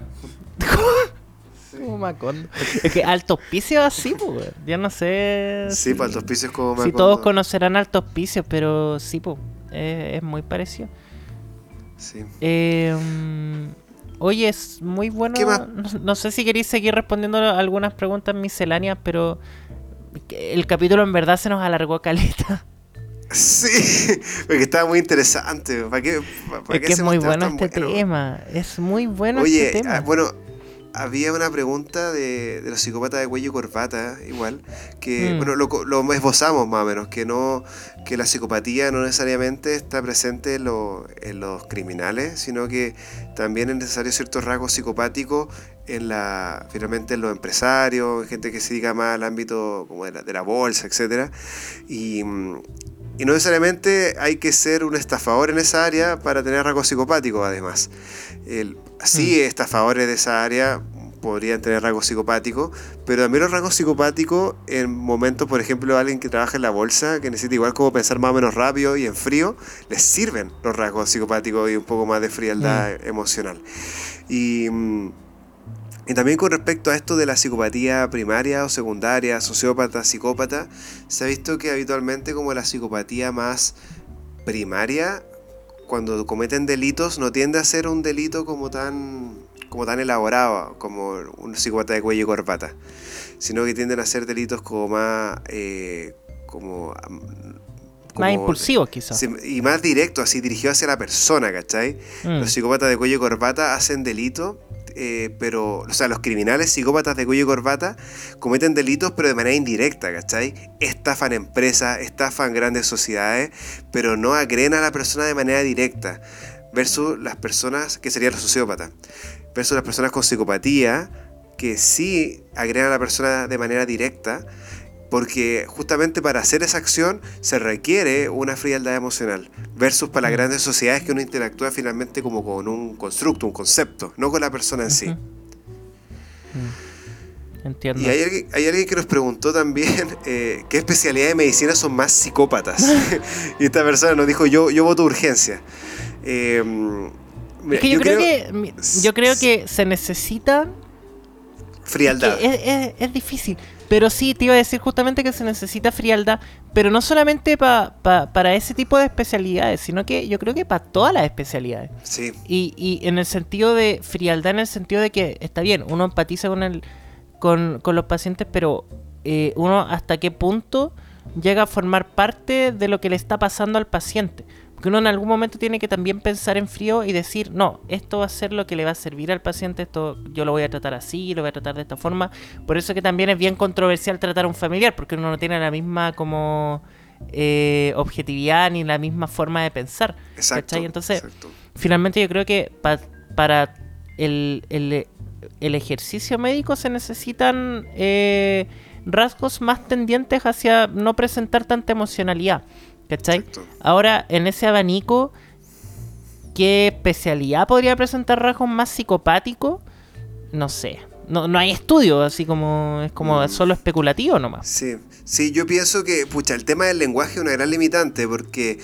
Como Macondo. Es que Alto Hospicio así, pues. Yo no sé. Sí, si- para altos pisos como Si Macondo. todos conocerán Alto Hospicio, pero sí, pues. Es, es muy parecido. Sí. Eh, oye, es muy bueno. ¿Qué más? No, no sé si queréis seguir respondiendo algunas preguntas misceláneas, pero el capítulo en verdad se nos alargó caleta. Sí, porque estaba muy interesante. ¿Para qué, para es qué que es hacemos muy bueno este tema. Es muy bueno Oye, este tema. ah, bueno, había una pregunta de, de los psicópatas de cuello y corbata, igual, que, Mm. bueno, lo, lo esbozamos más o menos, que no que la psicopatía no necesariamente está presente en, lo- en los criminales, sino que también es necesario ciertos rasgos psicopáticos en la finalmente en los empresarios, en gente que se dedica más al ámbito como de la, de la bolsa, etcétera Y, mm, y no necesariamente hay que ser un estafador en esa área para tener rasgos psicopáticos, además. El, sí, estafadores de esa área podrían tener rasgos psicopáticos, pero también los rasgos psicopáticos en momentos, por ejemplo, alguien que trabaja en la bolsa, que necesita igual como pensar más o menos rápido y en frío, les sirven los rasgos psicopáticos y un poco más de frialdad emocional. Y, mm, y también con respecto a esto de la psicopatía primaria o secundaria, sociópata, psicópata, se ha visto que habitualmente como la psicopatía más primaria, cuando cometen delitos, no tiende a ser un delito como tan, como tan elaborado como un psicópata de cuello y corbata, sino que tienden a ser delitos como más... eh, como, Más impulsivos, quizás. Y más directo, así dirigido hacia la persona, ¿cachai? Mm. Los psicópatas de cuello y corbata hacen delito, eh, pero, o sea, los criminales psicópatas de cuello y corbata cometen delitos, pero de manera indirecta, ¿cachai? Estafan empresas, estafan grandes sociedades, pero no agreden a la persona de manera directa, versus las personas, que serían los sociópatas, versus las personas con psicopatía, que sí agreden a la persona de manera directa, porque justamente para hacer esa acción se requiere una frialdad emocional, versus para las Mm. grandes sociedades que uno interactúa finalmente como con un constructo, un concepto, no con la persona en sí. Mm. Entiendo. Y hay alguien, hay alguien que nos preguntó también (laughs) eh, qué especialidades de medicina son más psicópatas. (laughs) (laughs) y esta persona nos dijo, yo, yo voto urgencia. Eh, mira, Es que yo, creo, que yo creo que se necesita Frialdad. que es, es- es difícil. Pero sí, te iba a decir justamente que se necesita frialdad, pero no solamente pa- pa- para ese tipo de especialidades, sino que yo creo que para todas las especialidades. Sí, Y, y en el sentido de frialdad, en el sentido de que está bien, uno empatiza con el con, con los pacientes, pero eh, uno hasta qué punto llega a formar parte de lo que le está pasando al paciente. Porque uno en algún momento tiene que también pensar en frío y decir, no, esto va a ser lo que le va a servir al paciente, esto yo lo voy a tratar así, lo voy a tratar de esta forma. Por eso que también es bien controversial tratar a un familiar, porque uno no tiene la misma como eh, objetividad ni la misma forma de pensar. Exacto. ¿cachai? Entonces, exacto. finalmente yo creo que pa- para el, el- el ejercicio médico se necesitan eh, rasgos más tendientes hacia no presentar tanta emocionalidad. ¿Cachai? Exacto. Ahora, en ese abanico, ¿qué especialidad podría presentar rasgos más psicopáticos? No sé. No, no hay estudio, así como es como Mm. solo especulativo nomás. Sí, sí, yo pienso que, pucha, el tema del lenguaje es una gran limitante porque,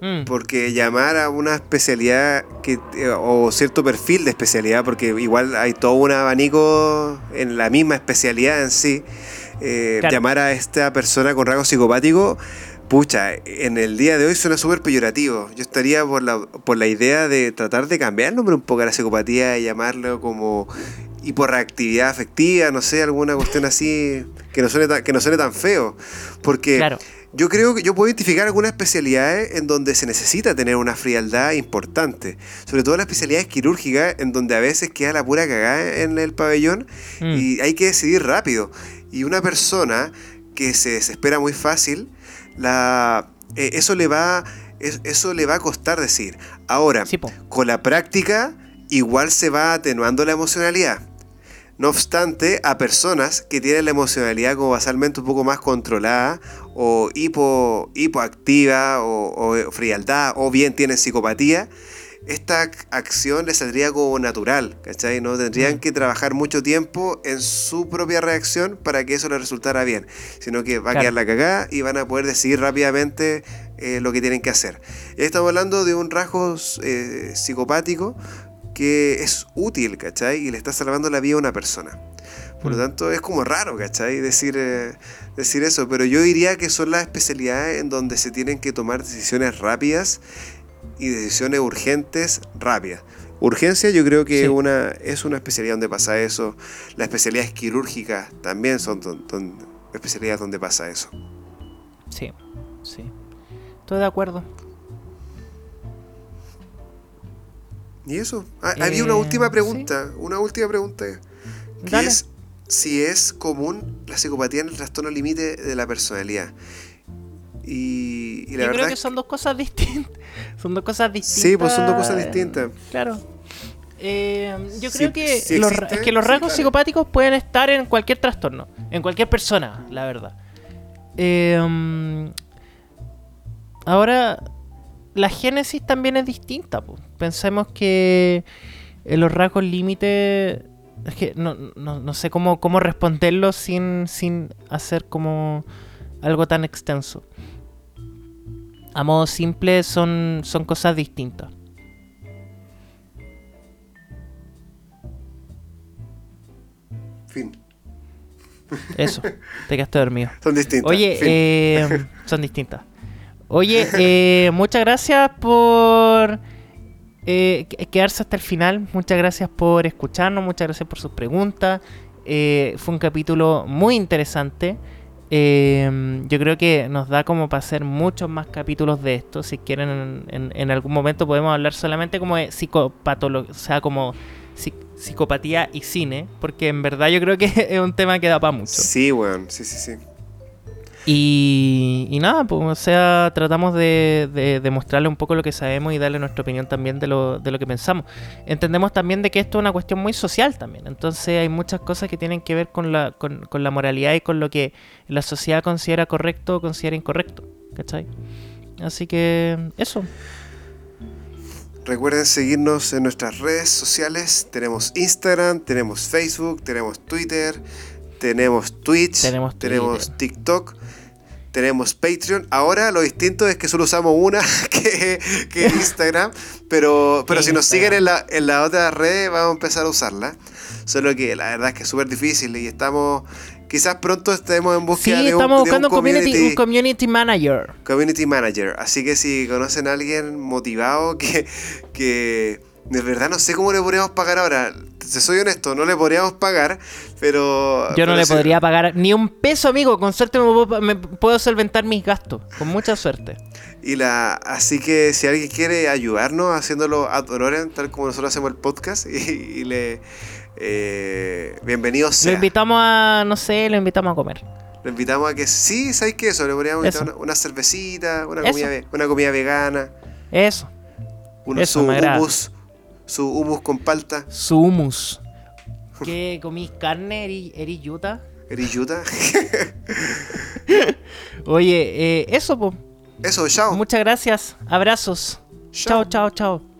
Mm, porque llamar a una especialidad que, eh, o cierto perfil de especialidad, porque igual hay todo un abanico en la misma especialidad en sí, eh, Claro. llamar a esta persona con rasgo psicopático, pucha, en el día de hoy suena súper peyorativo. Yo estaría por la, por la idea de tratar de cambiar el nombre un poco a la psicopatía y llamarlo como hiporreactividad afectiva, no sé, alguna cuestión así que no suene tan, que no suene tan feo. Porque Claro. yo creo que yo puedo identificar algunas especialidades en donde se necesita tener una frialdad importante. Sobre todo las especialidades quirúrgicas, en donde a veces queda la pura cagada en el pabellón Mm. y hay que decidir rápido. Y una persona que se desespera muy fácil, la, eh, eso, le va, es- eso le va a costar decir. Ahora, Sí, con la práctica, igual se va atenuando la emocionalidad. No obstante, a personas que tienen la emocionalidad como basalmente un poco más controlada o hipo, hipoactiva o, o frialdad o bien tienen psicopatía, esta ac- acción les saldría como natural, ¿cachai? No tendrían Mm. que trabajar mucho tiempo en su propia reacción para que eso les resultara bien, sino que va a quedar la cagada y van a poder decidir rápidamente eh, lo que tienen que hacer. Estamos hablando de un rasgo eh, psicopático que es útil, ¿cachai? Y le está salvando la vida a una persona. Por lo Mm. tanto, es como raro, ¿cachai? Decir, eh, decir eso. Pero yo diría que son las especialidades en donde se tienen que tomar decisiones rápidas y decisiones urgentes rápidas. Urgencia yo creo que Sí. una, es una especialidad donde pasa eso. Las especialidades quirúrgicas también son don- don- especialidades donde pasa eso. Sí, sí. Estoy de acuerdo. Y eso. Ah, había una Eh, última pregunta. Una última pregunta. Que Dale. es si es común la psicopatía en el trastorno límite de la personalidad. Y, y la Yo verdad creo que son dos cosas distintas. (laughs) Son dos cosas distintas. Sí, pues son dos cosas distintas. Claro. Eh, yo Si- creo que, si los, es que los sí, rasgos claro. psicopáticos pueden estar en cualquier trastorno, en cualquier persona, la verdad. Eh, mm, ahora, la génesis también es distinta. po. Pensemos que eh, los rasgos límite. Es que no, no, no sé cómo, cómo responderlo sin, sin hacer como algo tan extenso. A modo simple son, son cosas distintas. Fin. Eso, te quedaste dormido. Son distintas. Oye, eh, (laughs) son distintas. Oye, eh, muchas gracias por eh, que- quedarse hasta el final. Muchas gracias por escucharnos. Muchas gracias por sus preguntas. Eh, fue un capítulo muy interesante. Eh, yo creo que nos da como para hacer muchos más capítulos de esto. Si quieren, en, en- en algún momento podemos hablar solamente como de psicopatología, o sea, como psi- psicopatía y cine, porque en verdad yo creo que (laughs) es un tema que da para mucho. Sí, weón. Sí, sí, sí. Y, y nada, pues, o sea, tratamos de, de, de mostrarle un poco lo que sabemos y darle nuestra opinión también de lo, de lo que pensamos. Entendemos también de que esto es una cuestión muy social también, entonces hay muchas cosas que tienen que ver con la, con, con la moralidad y con lo que la sociedad considera correcto o considera incorrecto, ¿cachai? Así que eso, Recuerden seguirnos en nuestras redes sociales. Tenemos Instagram, tenemos Facebook, tenemos Twitter, tenemos Twitch, Tenemos. TikTok, tenemos Patreon. Ahora lo distinto es que solo usamos una (laughs) que, que (laughs) Instagram, pero, pero si nos siguen en la, en la otra red vamos a empezar a usarla. Solo que la verdad es que es súper difícil y estamos... Quizás pronto estemos en sí, búsqueda de un, estamos de un buscando un community, un community manager. Community Manager. Así que si conocen a alguien motivado que, que, De verdad no sé cómo le podríamos pagar ahora. Si soy honesto, no le podríamos pagar, pero... Yo no pero le sí- podría pagar ni un peso, amigo. Con suerte me puedo, me puedo solventar mis gastos. Con mucha suerte. Y la, así que si alguien quiere ayudarnos haciéndolo ad honorem, tal como nosotros hacemos el podcast, (laughs) y, y le... Eh, bienvenido Lo sea. invitamos a, no sé, lo invitamos a comer. Lo invitamos a que sí, ¿sabéis qué? Eso, le podríamos invitar una, una cervecita, una comida, una comida vegana, Eso, un, Eso, su hummus con palta, su hummus. (laughs) ¿Qué comís carne? ¿Eri, eri yuta? eriyuta. (laughs) Oye, eh, eso, pues. Eso, chao. Muchas gracias. Abrazos. Chao. Chao, chao, chao.